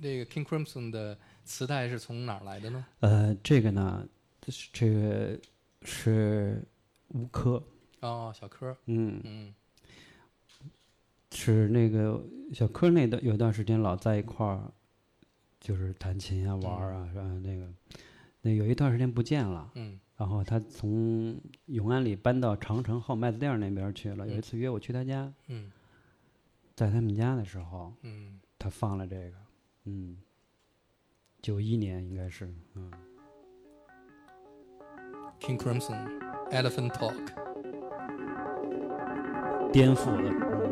那个 King Crimson 的磁带是从哪儿来的呢？呃，这个呢，是这个是吴科，哦，小柯，嗯，嗯。是那个小柯那段有段时间老在一块儿，就是弹琴啊、玩儿啊，是吧？那个那有一段时间不见了。嗯。然后他从永安里搬到长城后麦子店儿那边儿去了。有一嗯次约我去他家，嗯。在他们家的时候，嗯。他放了这个，嗯，九一年应该是，嗯，，King Crimson Elephant Talk。颠覆了。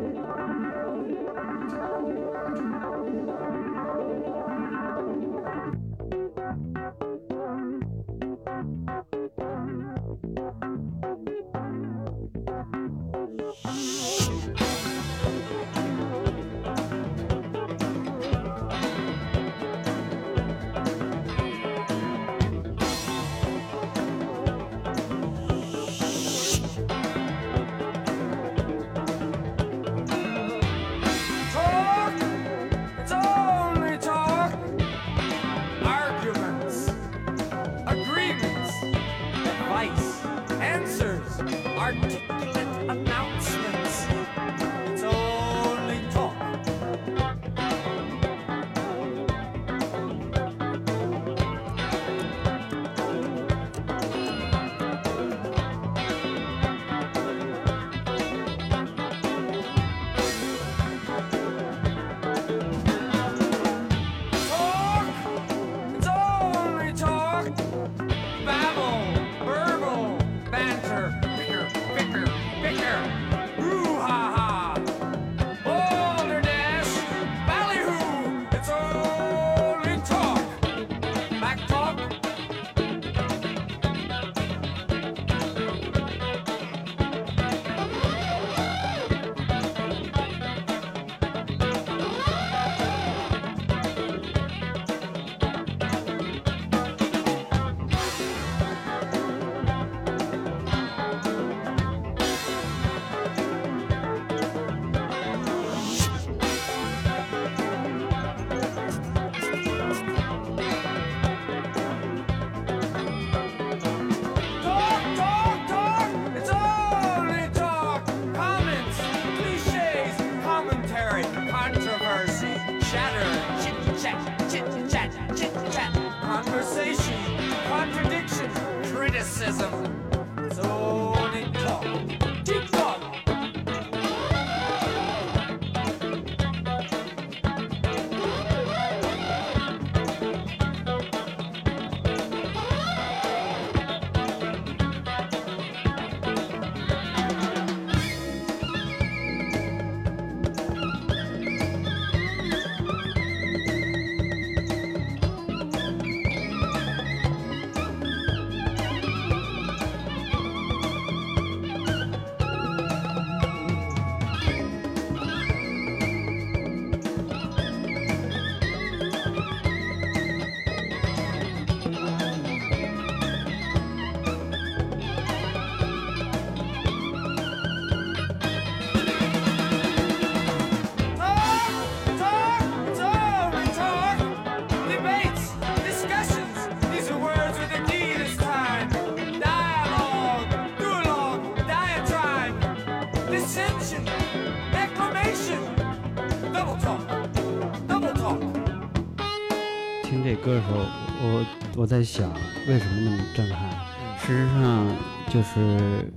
在想，为什么那么震撼？事实上，就是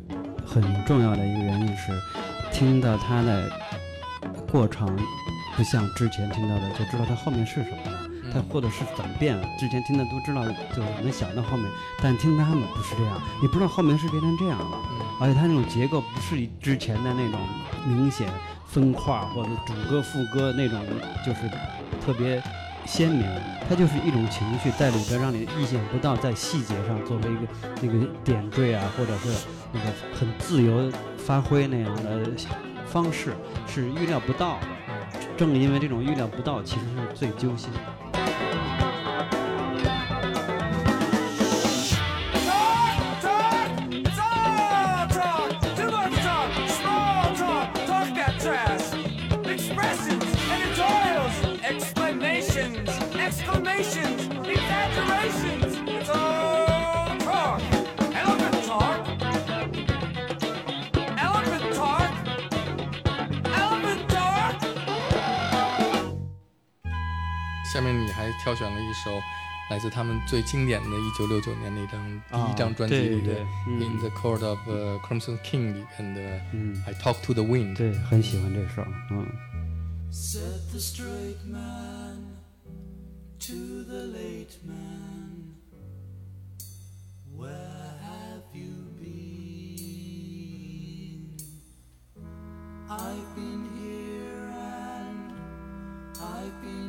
很重要的一个原因是，听到它的过程，不像之前听到的就知道它后面是什么了，它或者是怎么变了。之前听的都知道，就能想到后面，但听他们不是这样，你不知道后面是变成这样了。而且它那种结构不是之前的那种明显分块或者主歌副歌那种，就是特别鲜明，它就是一种情绪在里边，让你意想不到，在细节上作为一个那个点缀啊，或者是那个很自由发挥那样的方式，是预料不到的。正因为这种预料不到，其实是最揪心的。下面你还挑选了一首来自他们最经典的1969年那张第一张专辑里的对对嗯《In the Court of、Crimson King》里边的嗯《I Talk to the Wind》。对，很喜欢这首，嗯。 Said the straight man to the late man, Where have you been? I've been here and I've been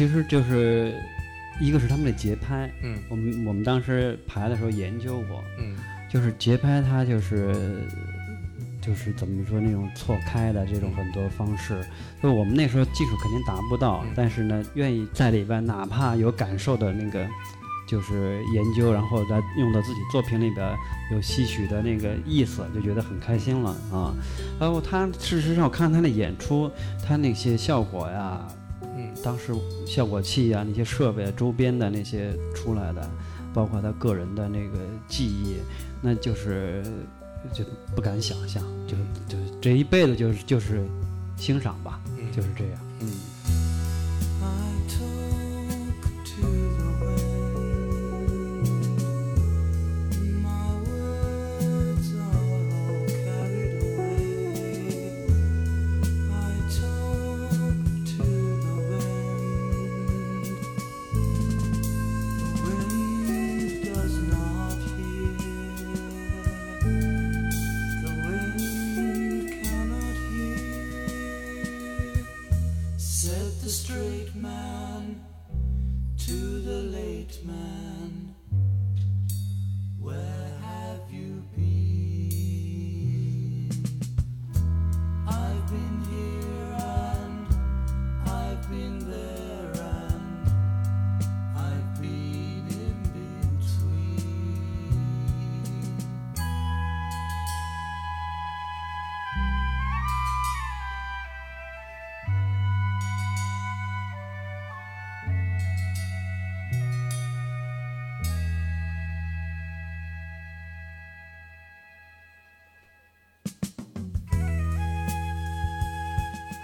其实就是一个是他们的节拍，嗯我们我们当时排的时候研究过，嗯就是节拍它就是就是怎么说那种错开的这种很多方式，就我们那时候技术肯定达不到，嗯但是呢，愿意在里边哪怕有感受的那个。就是研究，然后再用到自己作品里边有吸取的那个意思，就觉得很开心了啊。然后他事实上我看他的演出，他那些效果呀，嗯当时效果器啊，那些设备周边的那些出来的，包括他个人的那个记忆，那就是就不敢想象，就就这一辈子就是就是欣赏吧，嗯，就是这样。嗯，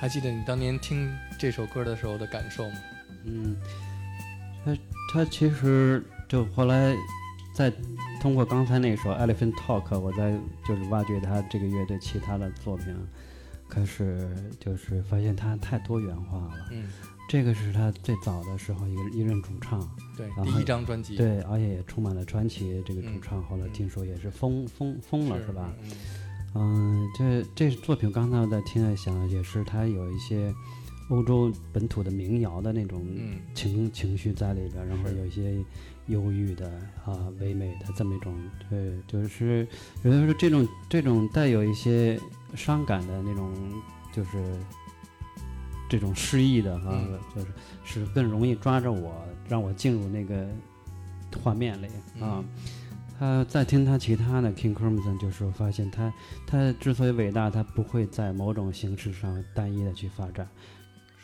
还记得你当年听这首歌的时候的感受吗？嗯，他他其实就后来在通过刚才那首《Elephant Talk》，我在就是挖掘他这个乐队其他的作品，开始就是发现他太多元化了。嗯，这个是他最早的时候一个一任主唱，对，然后第一张专辑，对，而且也充满了传奇。这个主嗯唱后来嗯听说也是疯疯疯了，是吧？？嗯嗯，这这作品刚才我在听在想，也是它有一些欧洲本土的民谣的那种嗯情、情绪在里边，然后有一些忧郁的啊、唯美的这么一种，对，就是有的时候这种这种带有一些伤感的那种，就是这种诗意的哈、嗯就是是更容易抓着我，让我进入那个画面里啊。嗯他在听他其他的 King Crimson，就是我发现他他之所以伟大，他不会在某种形式上单一的去发展，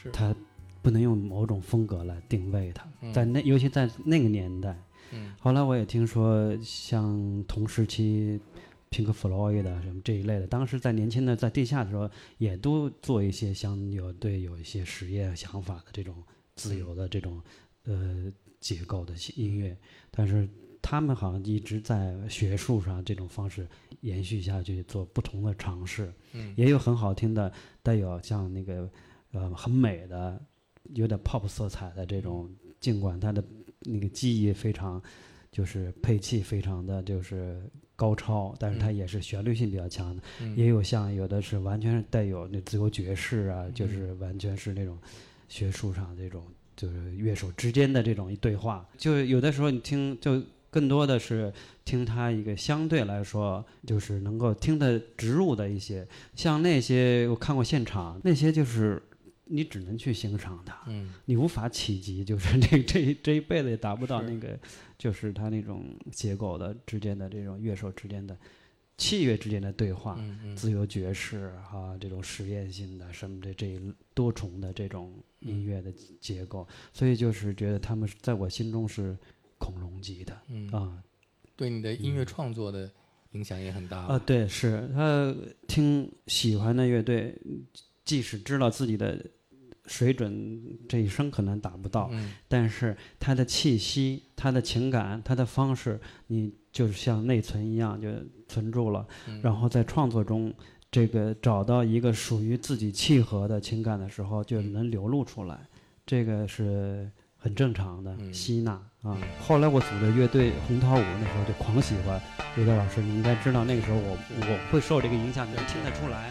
是。他不能用某种风格来定位他，嗯。在那尤其在那个年代。嗯。后来我也听说，像同时期 Pink Floyd 的什么这一类的，当时在年轻的在地下的时候，也都做一些像有对有一些实验想法的这种自由的这种呃结构的音乐，但是他们好像一直在学术上这种方式延续下去，做不同的尝试。嗯也有很好听的，带有像那个呃很美的，有点 pop 色彩的这种，尽管它的那个技艺非常，就是配器非常的就是高超，但是它嗯也是旋律性比较强的。嗯也有像有的是完全是带有那自由爵士啊，嗯就是完全是那种学术上这种就是乐手之间的这种一对话，就有的时候你听就更多的是听他一个相对来说就是能够听得植入的一些，像那些我看过现场，那些就是你只能去欣赏它，嗯。你无法企及，就是这 这一这一辈子也达不到那个，就是他那种结构的之间的这种乐手之间的器乐之间的对话，嗯嗯。自由爵士哈、这种实验性的什么的这一多重的这种音乐的结构，所以就是觉得他们是在我心中是恐龙级的嗯。啊。对你的音乐创作的影响也很大啊，吧对，是。他听喜欢的乐队，即使知道自己的水准这一生可能达不到，嗯。但是他的气息、他的情感、他的方式，你就是像内存一样就存住了，嗯。然后在创作中，这个找到一个属于自己契合的情感的时候，就嗯能流露出来，这个是很正常的嗯吸纳啊嗯。后来我组的乐队红桃五那时候就狂喜欢刘德老师，你应该知道那个时候我我会受这个影响，你能听得出来。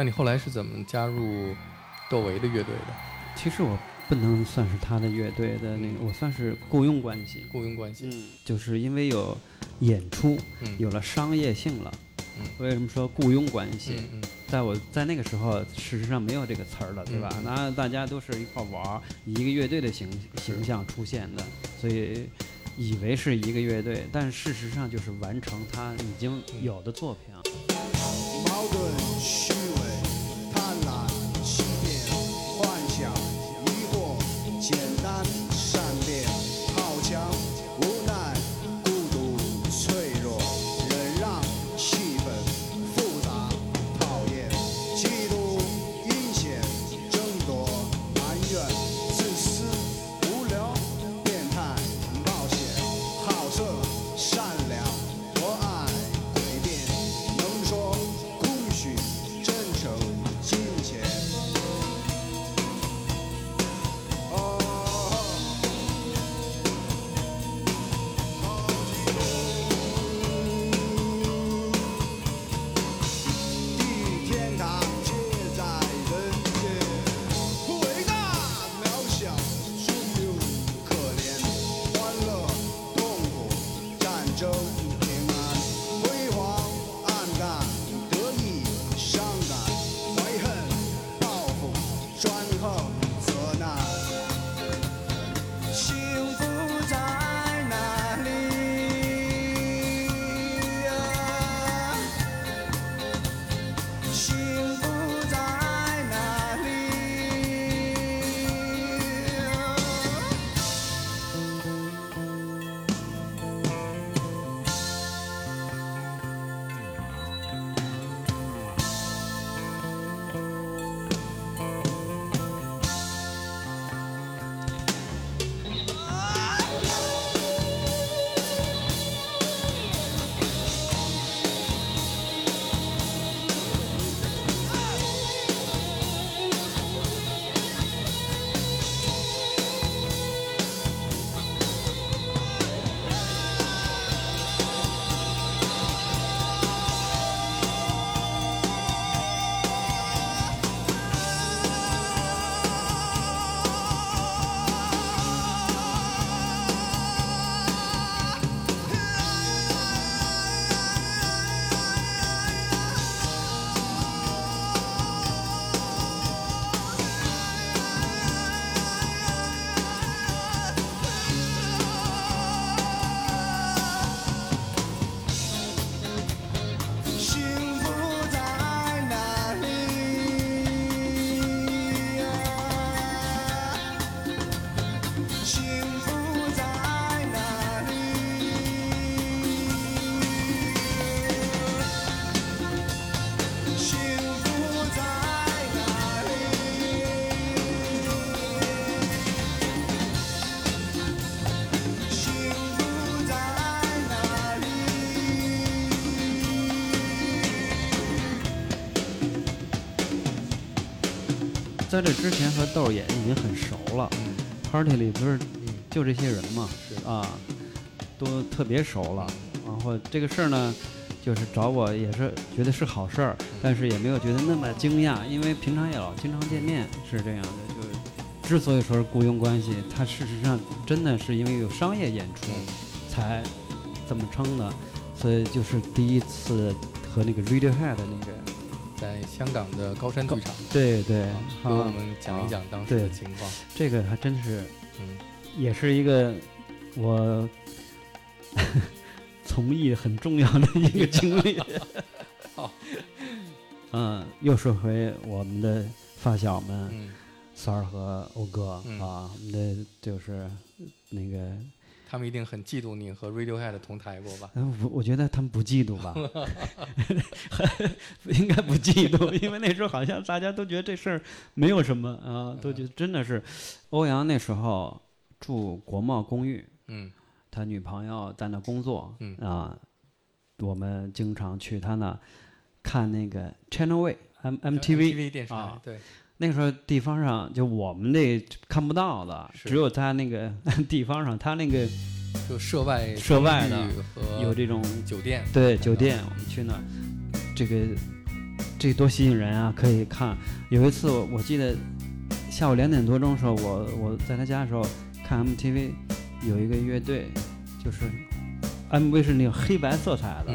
那你后来是怎么加入窦唯的乐队的？其实我不能算是他的乐队的那个，我算是雇佣关系。雇佣关系？嗯，就是因为有演出，嗯有了商业性了。嗯为什么说雇佣关系？嗯嗯在我在那个时候，事实上没有这个词儿了，对吧？嗯那大家都是一块儿玩儿，以一个乐队的形形象出现的，所以以为是一个乐队，但事实上就是完成他已经有的作品。在这之前和豆儿也已经很熟了嗯，party 里不是嗯。就这些人嘛，是。啊，都特别熟了。然后这个事儿呢，就是找我也是觉得是好事儿，但是也没有觉得那么惊讶，因为平常也老经常见面，是这样的。就是之所以说是雇佣关系，它事实上真的是因为有商业演出才这么称的，所以就是第一次和那个 Radiohead 那个，在香港的高山剧场，对对，啊给我们讲一讲当时的情况。这个还真是嗯。也是一个我 从艺很重要的一个经历。好，嗯，又说回我们的发小们，嗯，三儿和欧哥、嗯。啊，我们的就是那个，他们一定很嫉妒你和 Radiohead 同台过吧？嗯我我觉得他们不嫉妒吧，应该不嫉妒，因为那时候好像大家都觉得这事儿没有什么啊，都觉得真的是，欧阳那时候住国贸公寓，嗯。他女朋友在那工作，嗯。啊，我们经常去他那看那个 Channel V M MTV MTV 电视台啊，对，那个时候地方上就我们那看不到的，只有他那个 地方上，他那个就涉外涉外的和有这种酒店，对酒店，我们去那，这个这多吸引人啊！可以看。有一次我我记得下午两点多钟的时候，我我在他家的时候看 MTV，有一个乐队，就是 MV 是那个黑白色彩的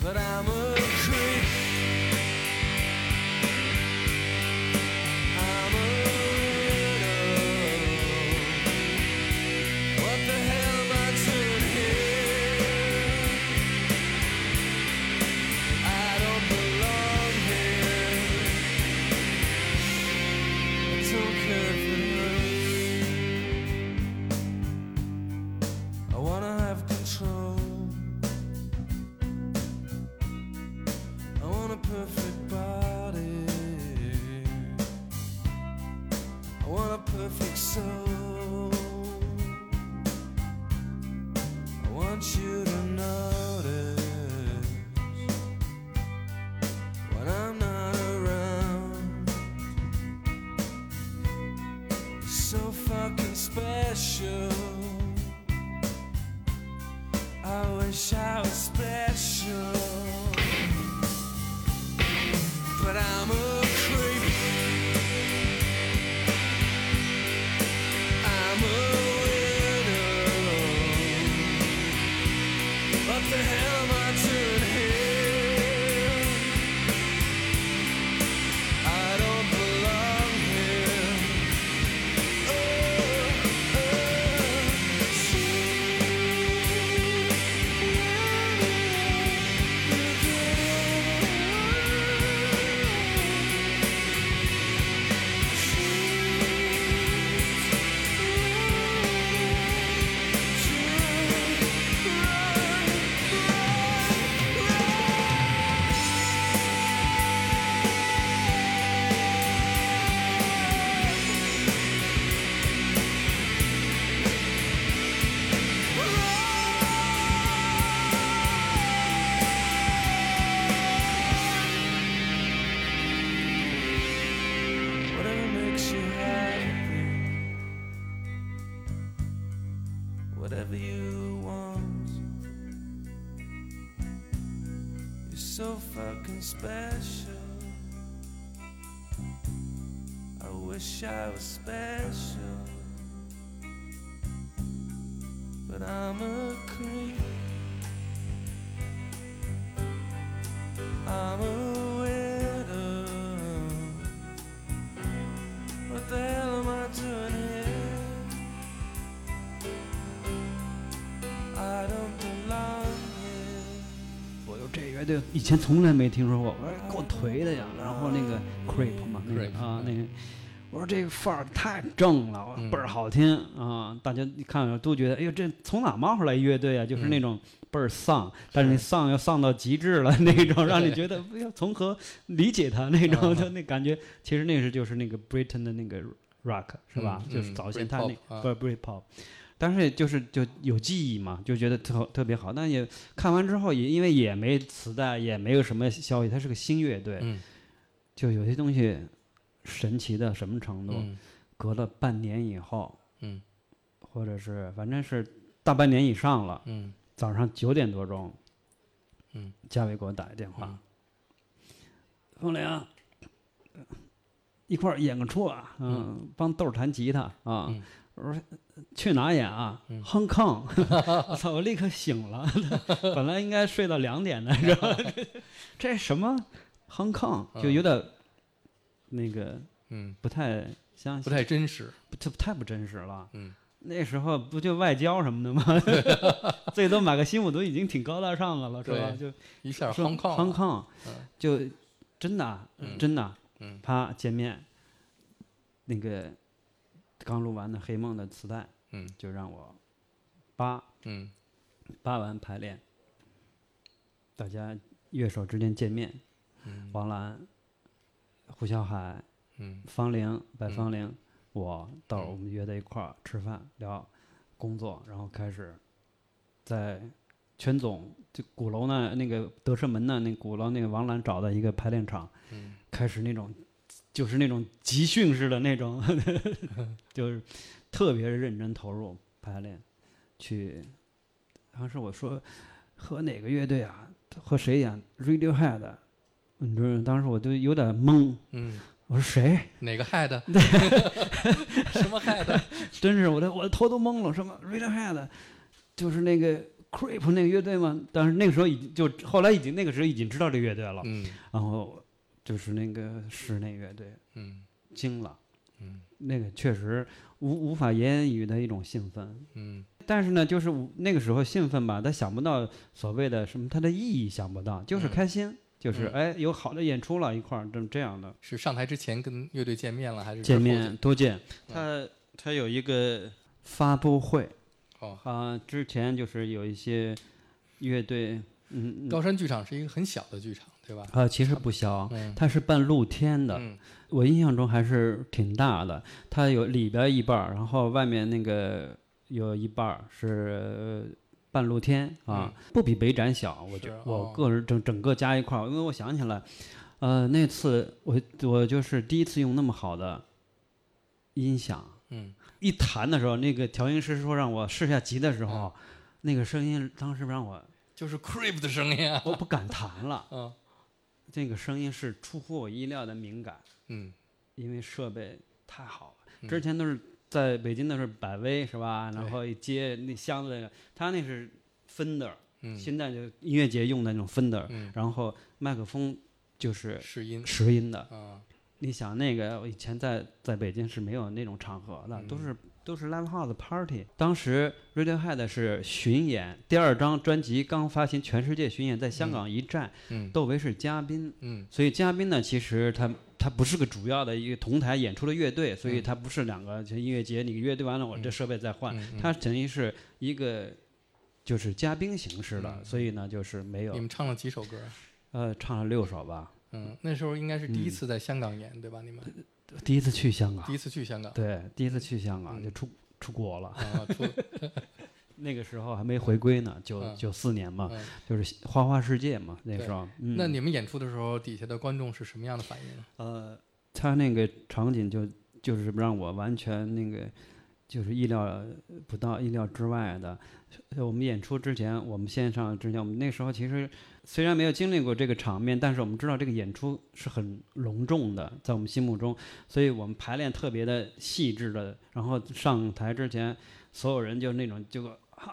But I'm a special. 对以前从来没听说过，我说够颓的呀。然后那个 Creep 嘛，那个 Creep，啊那个，我说这个范儿太正了，倍儿好听啊！大家一看都觉得，哎呦，这从哪冒出来乐队啊？就是那种倍儿丧，但是那丧要丧到极致了那种，让你觉得不要从何理解它那种，就那感觉。其实那是就是那个 Britain 的那个 rock 是吧？就是早先他那不是 Britpop。但是就是就有记忆嘛，就觉得特特别好，但也看完之后也因为也没磁带，也没有什么消息，它是个新乐队，嗯。就有些东西神奇到什么程度？嗯。隔了半年以后，嗯。或者是反正是大半年以上了，嗯。早上九点多钟，嗯，嘉伟给我打一电话嗯，风铃，一块儿演个出啊，嗯，帮豆儿弹吉他啊嗯。我说去哪演啊嗯？哼康，我操！我立刻醒了，本来应该睡到两点的，是吧？这什么哼康就有点那个嗯，不太相信，不太真实。不这太不真实了。嗯，那时候不就外交什么的吗？最多买个西姆都已经挺高大上的了，是吧？就一下说康康康康嗯就真的啊嗯真的啊，嗯啪见面，那个刚录完的《黑梦》的磁带，嗯。就让我扒嗯。扒完排练，大家乐手之间见面，嗯。王兰、胡小海、嗯。方玲、白方玲，我到我们约在一块儿吃饭聊工作，然后开始在全总就鼓楼呢那个德胜门呢那鼓楼那个王兰找的一个排练场，嗯。开始那种就是那种集训式的那种，就是特别认真投入排练，去当时我说和哪个乐队啊，和谁演 Radiohead，你知道，当时我就有点懵，嗯，我说谁？哪个 head？？什么 head？？真是我的我的头都懵了，什么 Radiohead，就是那个 Creep 那个乐队吗？但是那个时候已经就后来已经那个时候已经知道这个乐队了，嗯然后就是那个室内乐队嗯。惊了，嗯。那个确实无无法言语的一种兴奋。嗯。但是呢，就是那个时候兴奋吧，他想不到所谓的什么，它的意义想不到，就是嗯开心，就是嗯哎有好的演出了一块儿，这这样的。是上台之前跟乐队见面了，还是见面多见。他他有一个发布会，哦，啊，之前就是有一些乐队，嗯，嗯。高山剧场是一个很小的剧场，对吧？啊，其实不小，嗯它是半露天的，嗯我印象中还是挺大的。它有里边一半儿，然后外面那个有一半儿是呃半露天啊，不比北展小。我觉我哦个人整整个加一块儿，因为我想起来，呃，那次我我就是第一次用那么好的音响，嗯一弹的时候，那个调音师说让我试下级的时候，那个声音当时让我就是 Creep 的声音啊。我不敢弹了。嗯这个声音是出乎我意料的敏感，嗯因为设备太好了。嗯之前都是在北京都是百威是吧？然后一接那箱子那个，他那是 Fender，、嗯现在就音乐节用的那种 Fender，、嗯，然后麦克风就是试音实音的。啊，你想那个，我以前在在北京是没有那种场合的，嗯都是都是 live house party。当时 Radiohead 是巡演，第二张专辑刚发行，全世界巡演，在香港一站，嗯。窦唯是嘉宾，嗯。所以嘉宾呢，其实他他不是个主要的一个同台演出的乐队，所以嗯他不是两个就音乐节，你乐队完了，我这嗯设备再换，他等于是一个就是嘉宾形式的，嗯。所以呢就是没有。你们唱了几首歌？呃唱了六首吧，嗯，那时候应该是第一嗯。次在香港演，对吧？你们第一次去香港。第，一次去香港，对，第一次去香港嗯。就出出国了，啊，出。那个时候还没回归呢，九嗯。九四年嘛，嗯，就是花花世界嘛，那时候，嗯。那你们演出的时候，底下的观众是什么样的反应？呃，他那个场景就就是让我完全那个就是意料不到、意料之外的。呃我们演出之前，我们线上之前，我们那时候其实虽然没有经历过这个场面，但是我们知道这个演出是很隆重的，在我们心目中，所以我们排练特别的细致的。然后上台之前，所有人就那种就嗨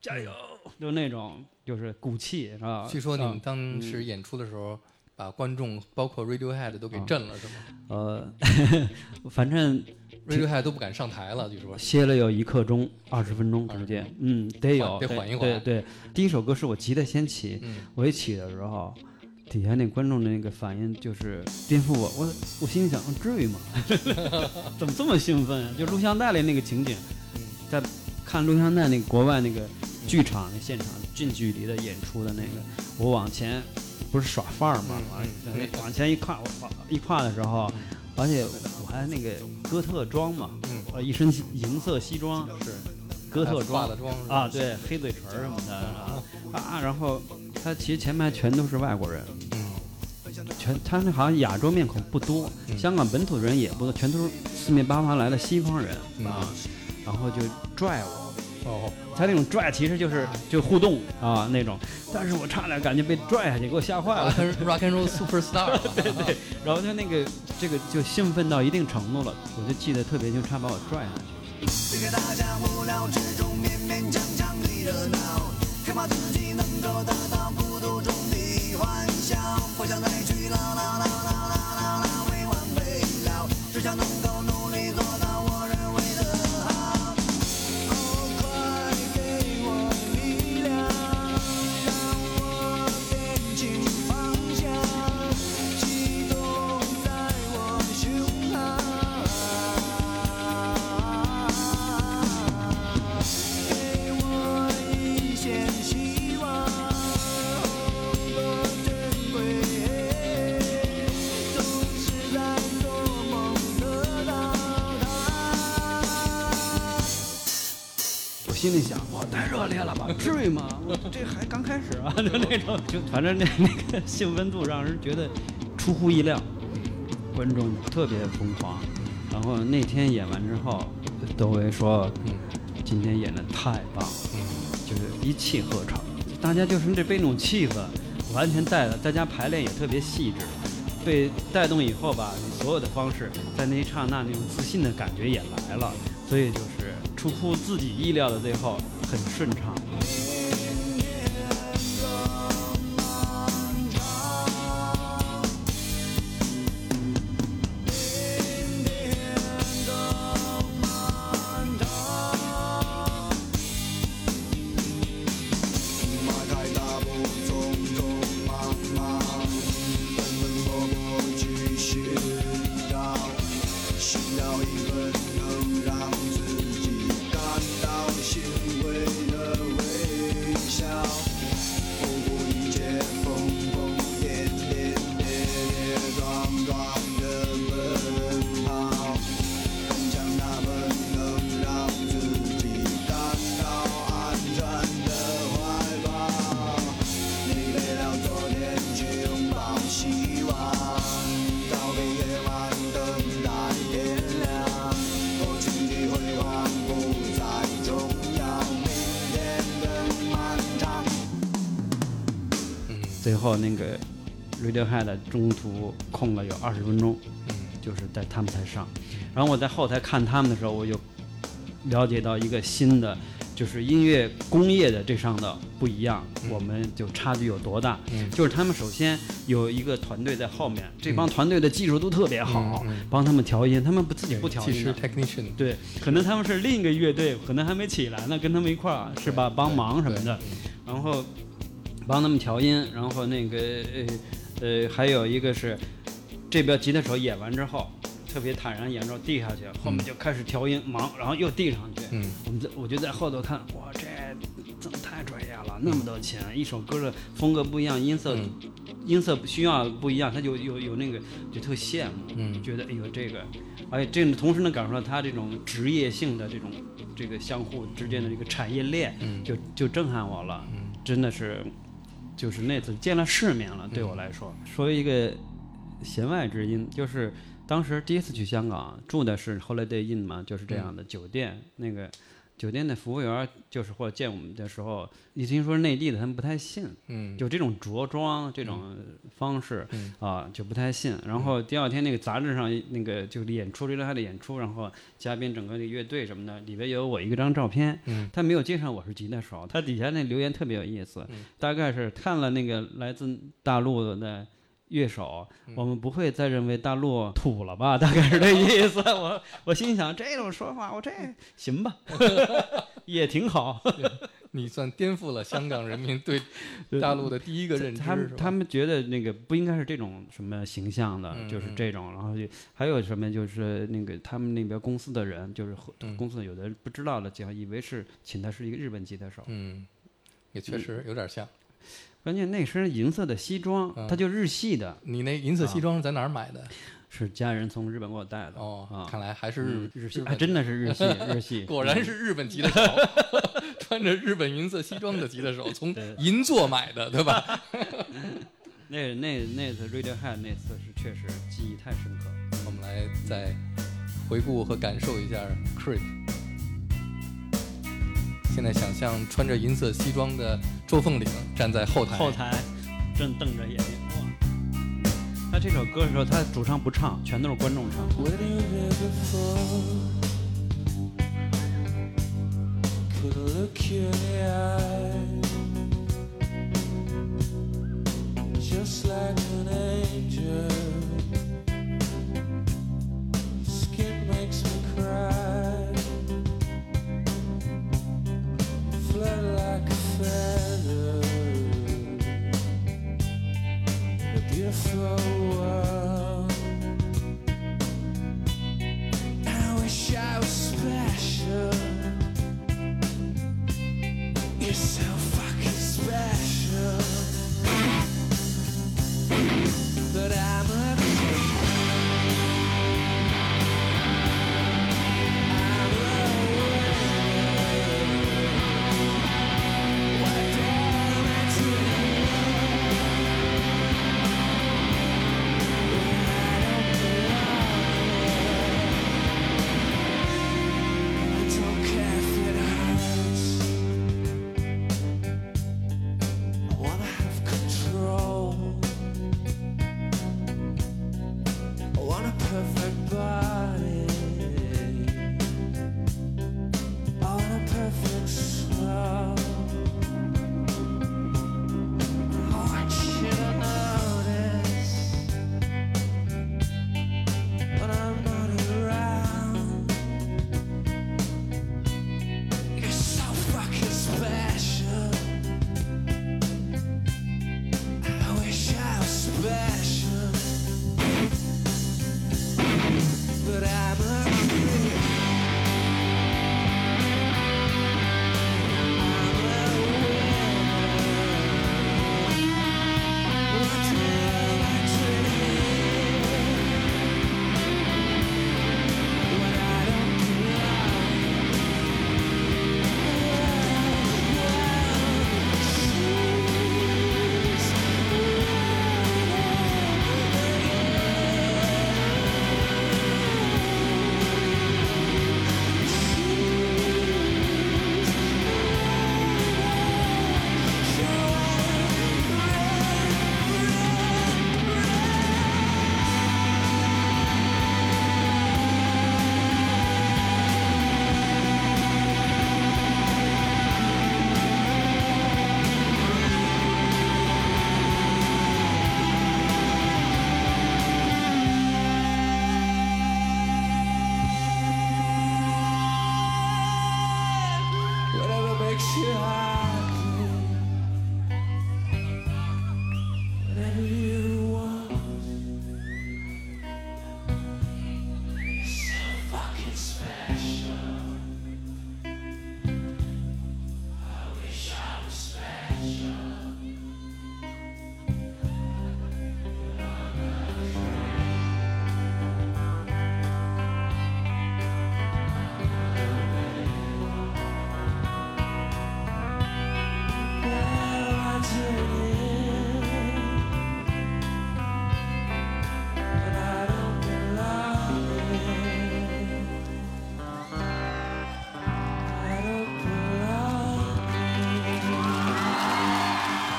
加油，就那种就是鼓气，是吧？据说你们啊当时演出的时候，把观众包括 Radiohead 都给震了，是吗呃，反正？Radiohead 都不敢上台了，据说。歇了有一刻钟，二十分钟中间，嗯，得有，得缓一缓对对，第一首歌是我急得先起，嗯我一起的时候，底下那观众的那个反应就是颠覆我，我我心里想，至于吗？怎么这么兴奋啊？就录像带里那个情景，嗯在看录像带那个国外那个剧场那现场近距离的演出的那个，我往前不是耍范儿吗？完嗯嗯往前一跨，我跨一跨的时候，而且我还那个哥特装嘛，嗯，呃，一身银色西装，是。哥特装。啊，，对，黑嘴唇什么的啊，然后他其实前排全都是外国人，嗯。全他那好像亚洲面孔不多，嗯。香港本土人也不多，全都是四面八方来的西方人嗯。啊，然后就拽我，哦，他那种拽其实就是就互动啊那种，但是我差点感觉被拽下去，给我吓坏了。rock and rock and roll superstar，对对，然后他那个这个就兴奋到一定程度了，我就记得特别清，差把我拽下去。这个大家无聊之中勉勉强强的热闹，害怕自己能够达到孤独中的幻心里想，哇，太热烈了吧，至于吗？我这还刚开始啊，就那种，就反正那 那个兴奋度让人觉得出乎意料，观众特别疯狂。然后那天演完之后，窦唯说，嗯今天演的太棒了，嗯就是一气呵成，大家就是这被那种气氛完全带了，大家排练也特别细致，被带动以后吧，你所有的方式在那一刹那那种自信的感觉也来了，所以就是出乎自己意料的，最后很顺畅。后那个 Radiohead 中途空了有二十分钟，嗯。就是在他们台上，然后我在后台看他们的时候，我就了解到一个新的，就是音乐工业的这上的不一样，我们就差距有多大？嗯。就是他们首先有一个团队在后面，这帮团队的技术都特别好，帮他们调音，他们不自己不调音的。technician，对，可能他们是另一个乐队，可能还没起来呢，跟他们一块儿是吧，帮忙什么的，然后帮他们调音，然后那个呃呃，还有一个是这边吉他手演完之后，特别坦然演奏递下去，后面就开始调音忙，然后又递上去。嗯。我们在我就在后头看，哇，这怎么太专业了？那么多钱，一首歌的风格不一样，音色、嗯。音色需要不一样，他就有有那个就特羡慕，嗯。觉得哎呦这个，而且这个同时能感受到他这种职业性的这种这个相互之间的这个产业链，嗯。就就震撼我了，嗯。真的是，就是那次见了世面了，对我来说。说一个弦外之音，就是当时第一次去香港住的是 Holiday Inn 嘛，就是这样的酒店，那个。酒店的服务员就是或者见我们的时候，一听说是内地的，他们不太信，嗯。就这种着装这种方式嗯。啊，就不太信。然后第二天那个杂志上那个就是演出，这他的演出，然后嘉宾整个的乐队什么的，里边有我一个张照片，嗯。他没有介绍我是吉他手，他底下那留言特别有意思，大概是看了那个来自大陆的。乐手，我们不会再认为大陆土了吧？大概是这意思。我我心想，这种说法，我这行吧，也挺好。你算颠覆了香港人民对大陆的第一个认知，他们他们觉得那个不应该是这种什么形象的，嗯就是嗯这种，然后就还有什么就是那个他们那边公司的人，就是公司有的人不知道的，就以为是请的是一个日本吉他手，嗯，也确实有点像。关键那身银色的西装，嗯它就日系的，你那银色西装是在哪儿买的？是家人从日本给我带的。哦啊，看来还是嗯日系，真的是日系，日系。果然是日本吉他手，穿着日本银色西装的吉他手，从银座买的，对吧？那那那次 Radiohead 那次是确实记忆太深刻。我们来再回顾和感受一下 Creep。现在想象穿着银色西装的周凤岭站在后台，后台正瞪着眼睛。那！这首歌的时候，他主唱不唱，全都是观众唱。Just like an angel slow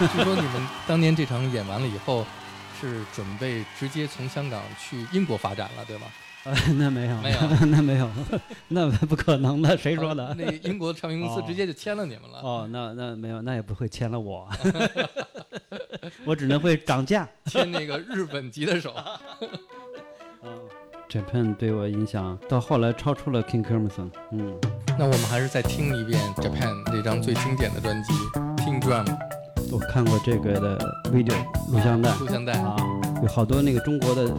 据说你们当年这场演完了以后，是准备直接从香港去英国发展了，对吗？呃，那没有，没有 那没有，那不可能的，谁说的？哦那英国唱片公司哦直接就签了你们了。哦，那那没有，那也不会签了我，我只能会涨价。签那个日本籍的手。Japan 对我影响到后来超出了 King Crimson，嗯，那我们还是再听一遍 Japan 这张最经典的专辑《King Drum》我看过这个的 video 录像带录像带。啊，有好多那个中国的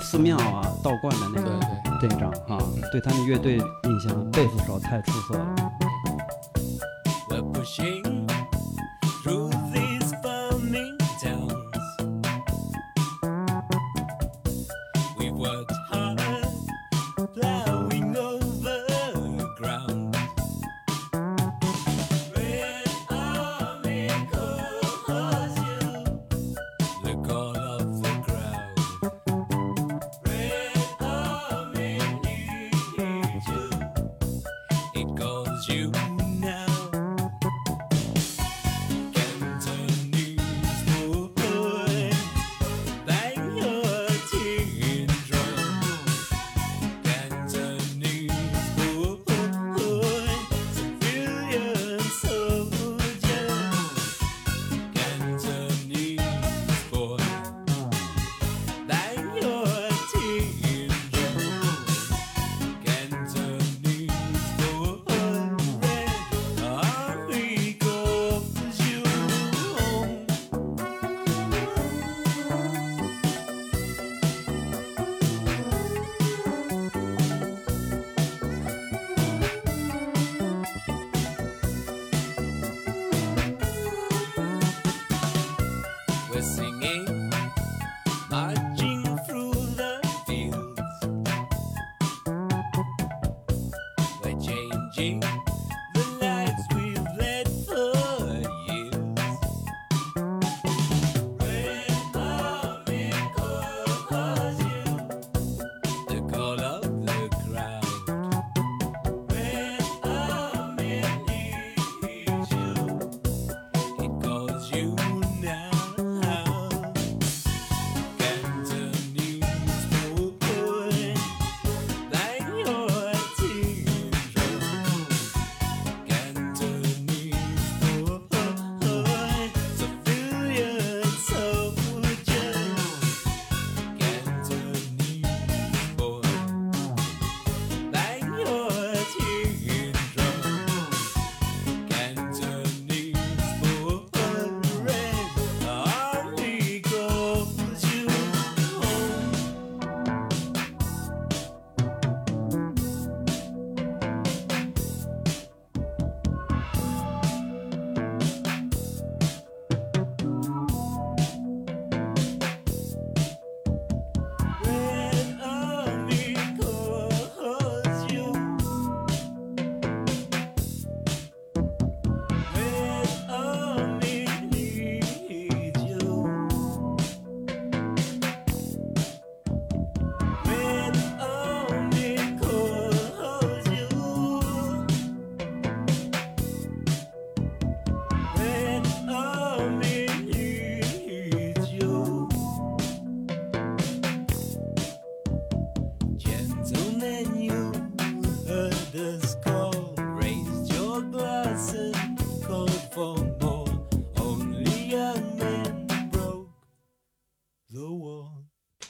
寺庙啊、道观的那对个对，队长啊，对他们乐队印象，贝斯手太出色了。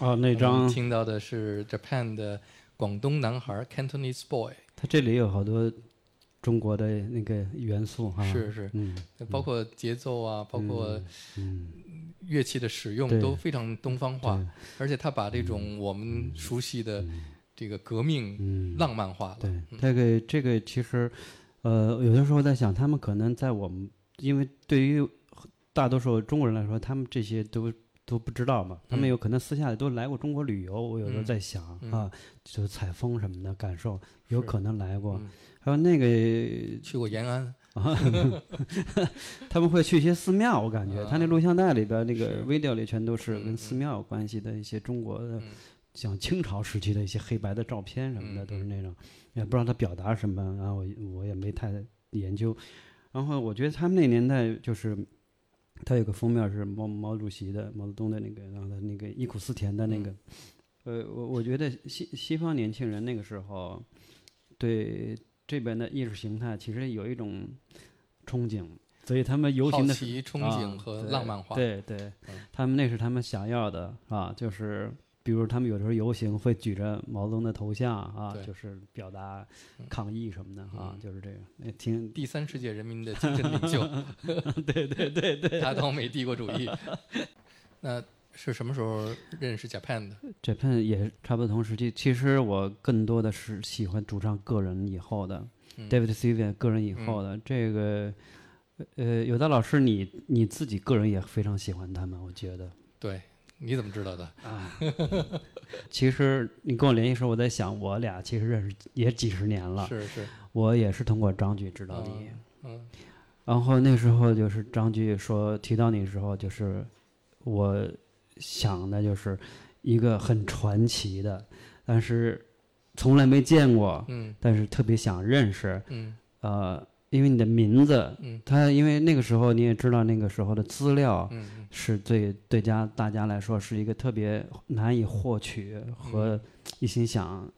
哦，那张听到的是 Japan 的广东男孩 Cantonese Boy，他这里有好多中国的那个元素哈。是是，嗯包括节奏啊，包括嗯，乐器的使用都非常东方化，而且他把这种我们熟悉的这个革命嗯。浪漫化了。对嗯，这个这个其实，呃，有的时候在想，他们可能在我们，因为对于大多数中国人来说，他们这些都都不知道嘛。他们嗯有可能私下里都来过中国旅游，我有时候嗯在想、嗯啊，就是采风什么的感受，有可能来过。嗯还有那个去过延安，他们会去一些寺庙，我感觉、他那啊录像带里边那个是 video 里全都是嗯跟寺嗯庙有关系的一些中国的，嗯像清朝时期的一些黑白的照片什么的，嗯都是那种，也不知道他表达什么，然后我我也没太研究。然后我觉得他们那年代就是，他有个封面是毛毛主席的毛泽东的那个，然后他那个忆苦思甜的那个，呃，我我觉得西西方年轻人那个时候对这边的意识形态其实有一种憧憬，所以他们游行好的时奇、憧啊憬和对浪漫化。对对嗯，他们那是他们想要的啊，就是比如他们有的时候游行会举着毛泽东的头像啊，就是表达嗯抗议什么的啊嗯，就是这个，也挺第三世界人民的精神领袖，对对对对。打倒美帝国主义。那是什么时候认识 Japan 的？Japan 也差不多同时期，其实我更多的是喜欢主唱个人以后的、嗯 David Sylvian 个人以后的、这个。呃，有的老师你你自己个人也非常喜欢他们，我觉得。对，你怎么知道的？啊 其实你跟我联系时候，我在想，我俩其实认识也几十年了。是是，我也是通过张局知道你。嗯然后那时候就是张局说提到你的时候，就是我想的就是一个很传奇的，但是从来没见过，嗯但是特别想认识。嗯呃，因为你的名字，嗯。他因为那个时候你也知道，那个时候的资料是对对家大家来说是一个特别难以获取和一心想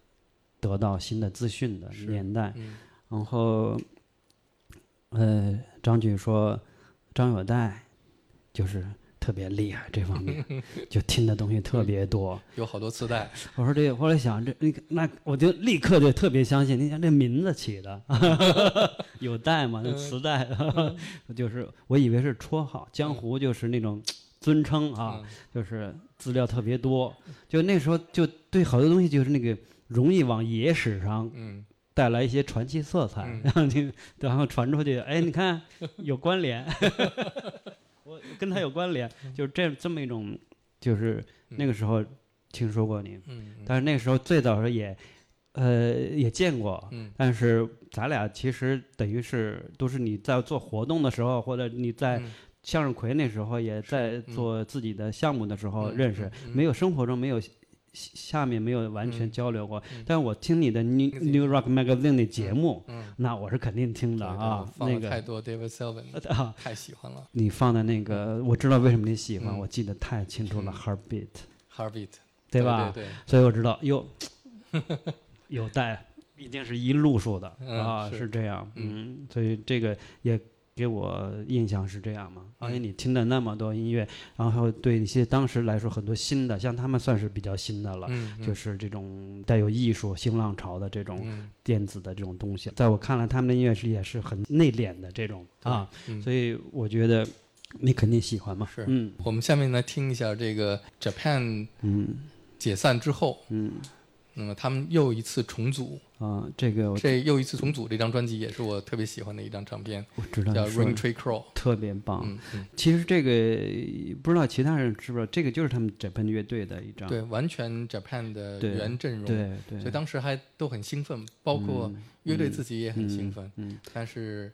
得到新的资讯的年代。嗯。然后，呃，张局说张友代就是特别厉害这方面，就听的东西特别多。有好多磁带。我说这个，后来想这那个那我就立刻就特别相信，你想这名字起的 有带吗？那磁带，就是我以为是绰号，江湖就是那种尊称啊，嗯就是资料特别多。就那时候就对好多东西就是那个容易往野史上嗯带来一些传奇色彩，嗯然后你然后传出去，哎，你看有关联，我跟他有关联，就是这这么一种，就是那个时候听说过你，嗯但是那个时候最早时候也，呃，也见过，嗯。但是咱俩其实等于是都是你在做活动的时候，或者你在嗯。向日葵那时候也在嗯。做自己的项目的时候嗯认识，嗯没有生活中没有下下面没有完全嗯。交流过，嗯。但是我听你的 New New Rock Magazine 的节目，嗯，那我是肯定听的对对啊，放那个了太多 David Sylvian，啊，太喜欢了。你放的那个我知道为什么你喜欢，嗯。我记得太清楚了嗯，Heartbeat，Heartbeat，对吧？对对，所以我知道哟，有带，一定是一路数的、嗯啊，是。是这样，嗯。嗯，所以这个也给我印象是这样嘛。而且嗯你听了那么多音乐，然后对一些当时来说很多新的，像他们算是比较新的了。嗯，嗯就是这种带有艺术新浪潮的这种嗯电子的这种东西，在我看来，他们的音乐是也是很内敛的这种啊，，所以我觉得你肯定喜欢嘛。是嗯我们下面来听一下这个 Japan 嗯解散之后，嗯那么他们又一次重组，啊，这个这又一次重组这张专辑也是我特别喜欢的一张唱片，我知道叫《Rain 的 Tree Crow》。特别棒。嗯嗯，其实这个不知道其他人知不知道，这个就是他们 Japan 乐队的一张。对，完全 Japan 的原阵容，对对，所以当时还都很兴奋，包括嗯乐队自己也很兴奋，嗯，但是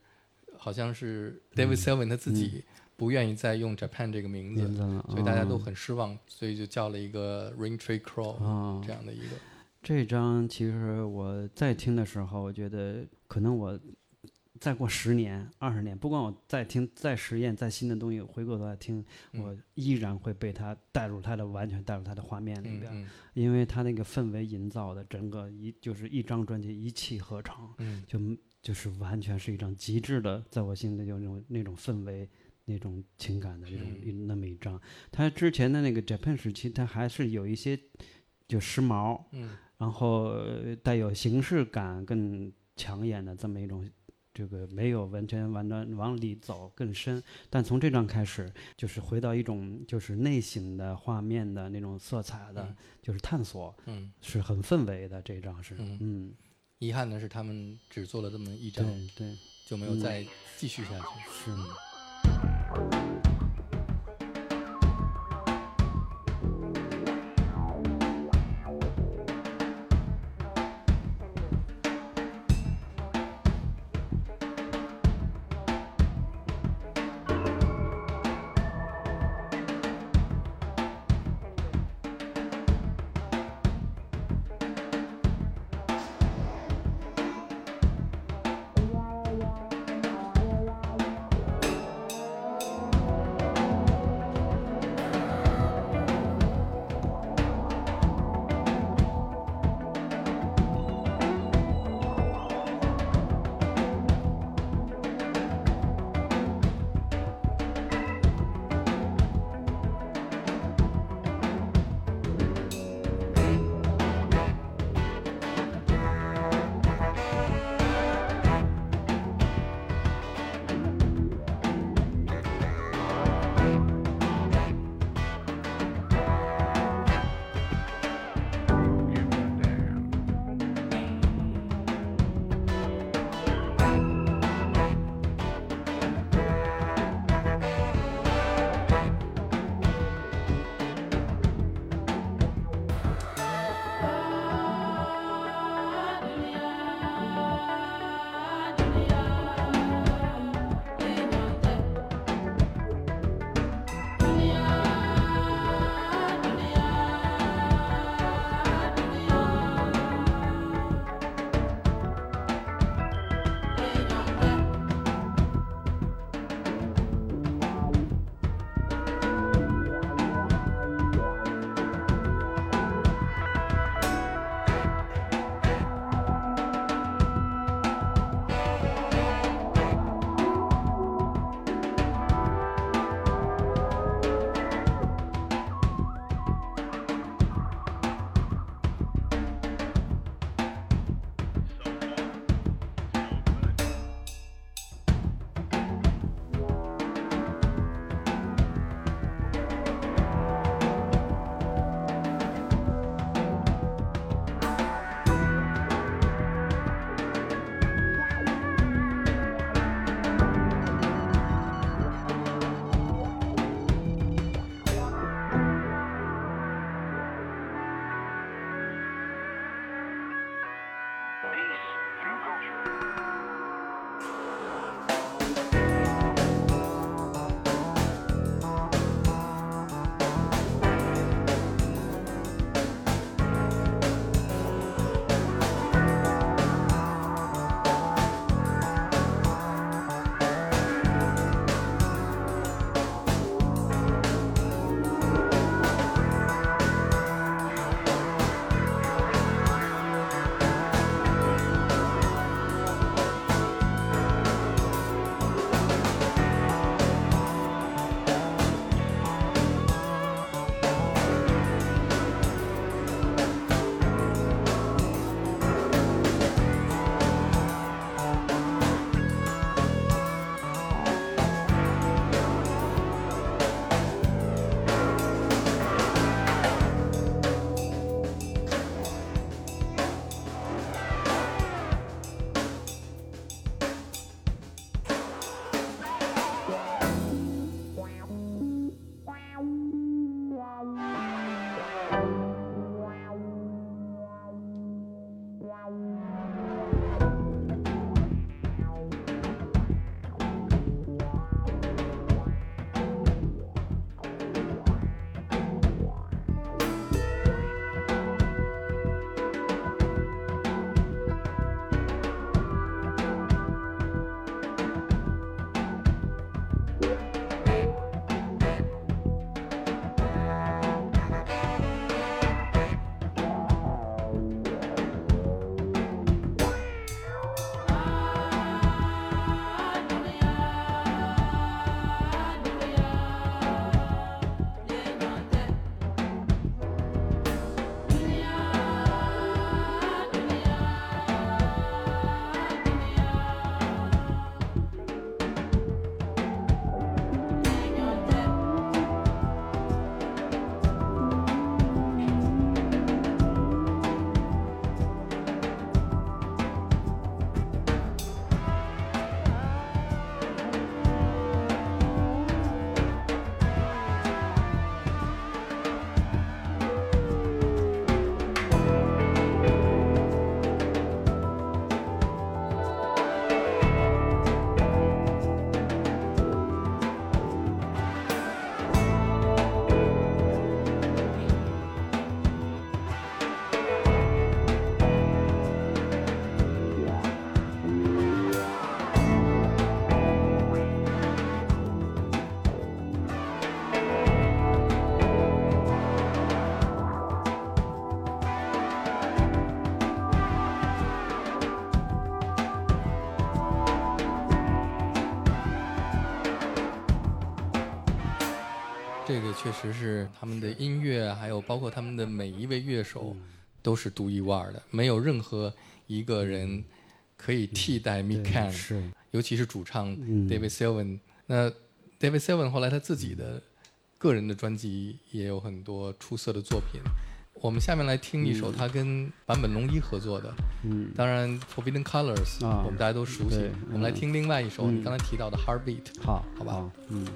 好像是 David Sylvian 他自己不愿意再用 Japan 这个名字，名字了，所以大家都啊很失望，所以就叫了一个 Rain Tree Crow 啊这样的一个，这张其实我在听的时候，我觉得可能我再过十年、二十年，不管我再听、再实验、再新的东西，回过头来听，嗯。我依然会被它带入它的完全带入它的画面里边，嗯。嗯因为它那个氛围营造的整个一就是一张专辑一气呵成，嗯。就就是完全是一张极致的，在我心里有那种那种氛围。那种情感的那种那么一张，它之前的那个 Japan 时期，它还是有一些就时髦，嗯然后呃带有形式感更抢眼的这么一种，这个没有完全完全往里走更深，但从这张开始，就是回到一种就是内省的画面的那种色彩的，嗯就是探索，嗯，是很氛围的。这张是，嗯嗯，遗憾的是他们只做了这么一张，对对就没有再继续下去。是。确实是他们的音乐还有包括他们的每一位乐手都是独一无二的没有任何一个人可以替代 me cam 是。尤其是主唱 david seven 那 david seven 后来他自己的个人的专辑也有很多出色的作品。我们下面来听一首他跟坂本龙一合作的嗯。当然 forbidden colors 我们大家都熟悉。我们来听另外一首你刚才提到的 heartbeat 好好吧？好嗯。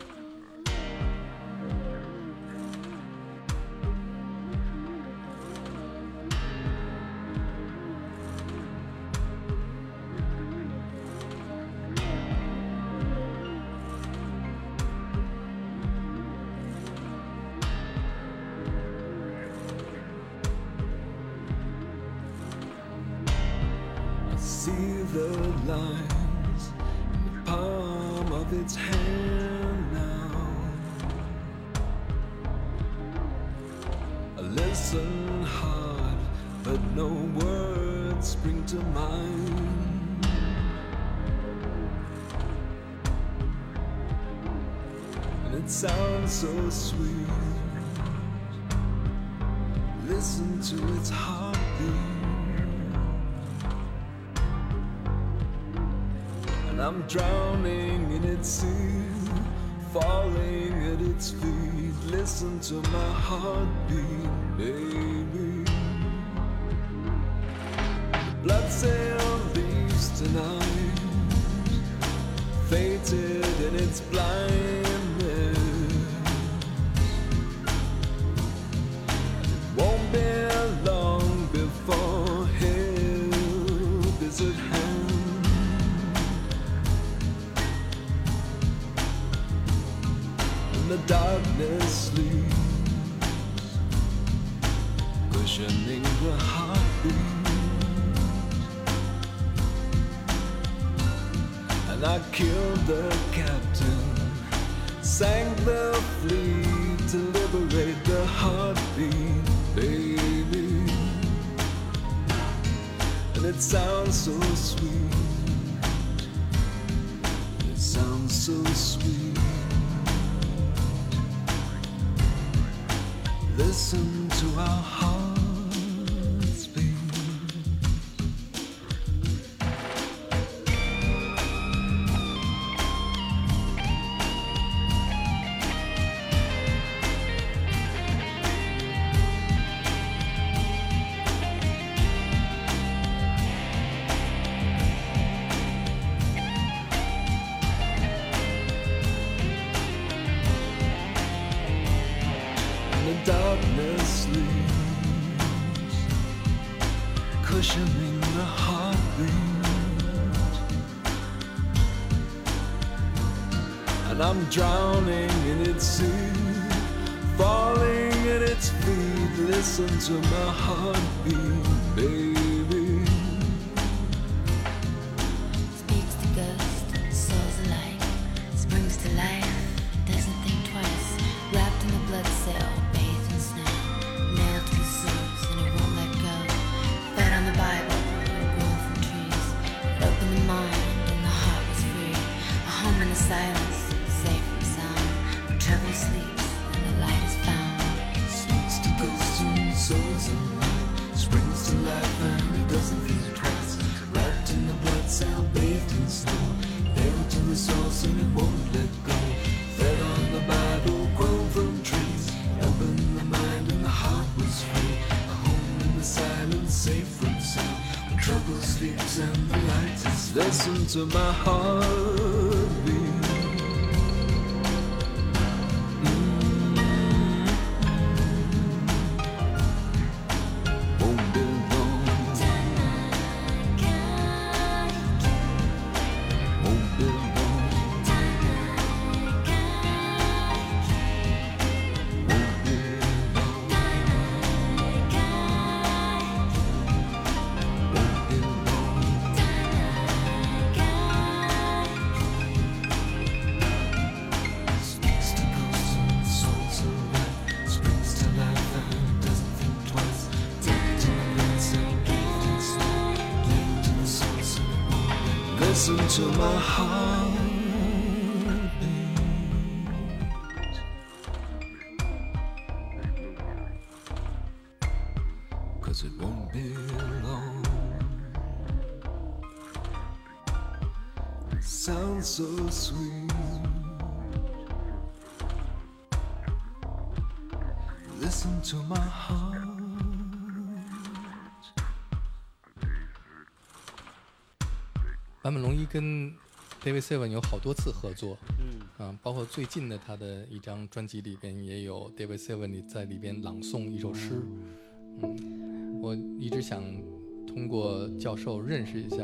drowning in its sea, falling at its feet. Listen to my heartbeat, baby. David Seven 有好多次合作，嗯。啊，包括最近的他的一张专辑里边也有 David Seven 里在里边朗诵一首诗，嗯，我一直想通过教授认识一下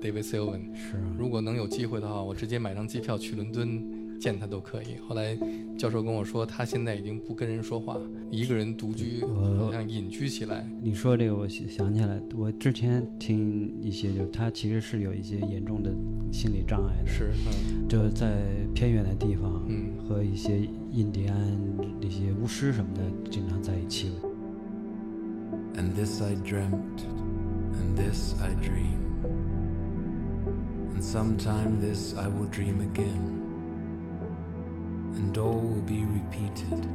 David Seven，是啊。如果能有机会的话，我直接买张机票去伦敦见他都可以。后来教授跟我说，他现在已经不跟人说话，一个人独居，好像隐居起来。你说这个，我想想起来，我之前听一些，就是他其实是有一些严重的心理障碍的，是，嗯就在偏远的地方，嗯和一些印第安那些巫师什么的经常在一起。And this I dreamt, and this I dream. And sometime this I will dream again. And all will be repeated,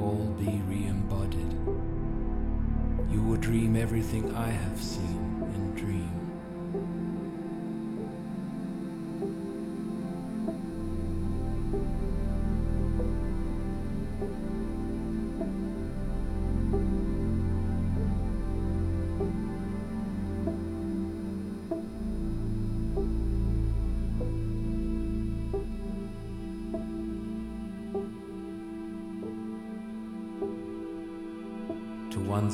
all be re embodied. You will dream everything I have seen and dream.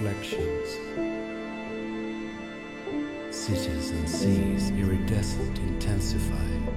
Reflections. Cities and seas iridescent intensify.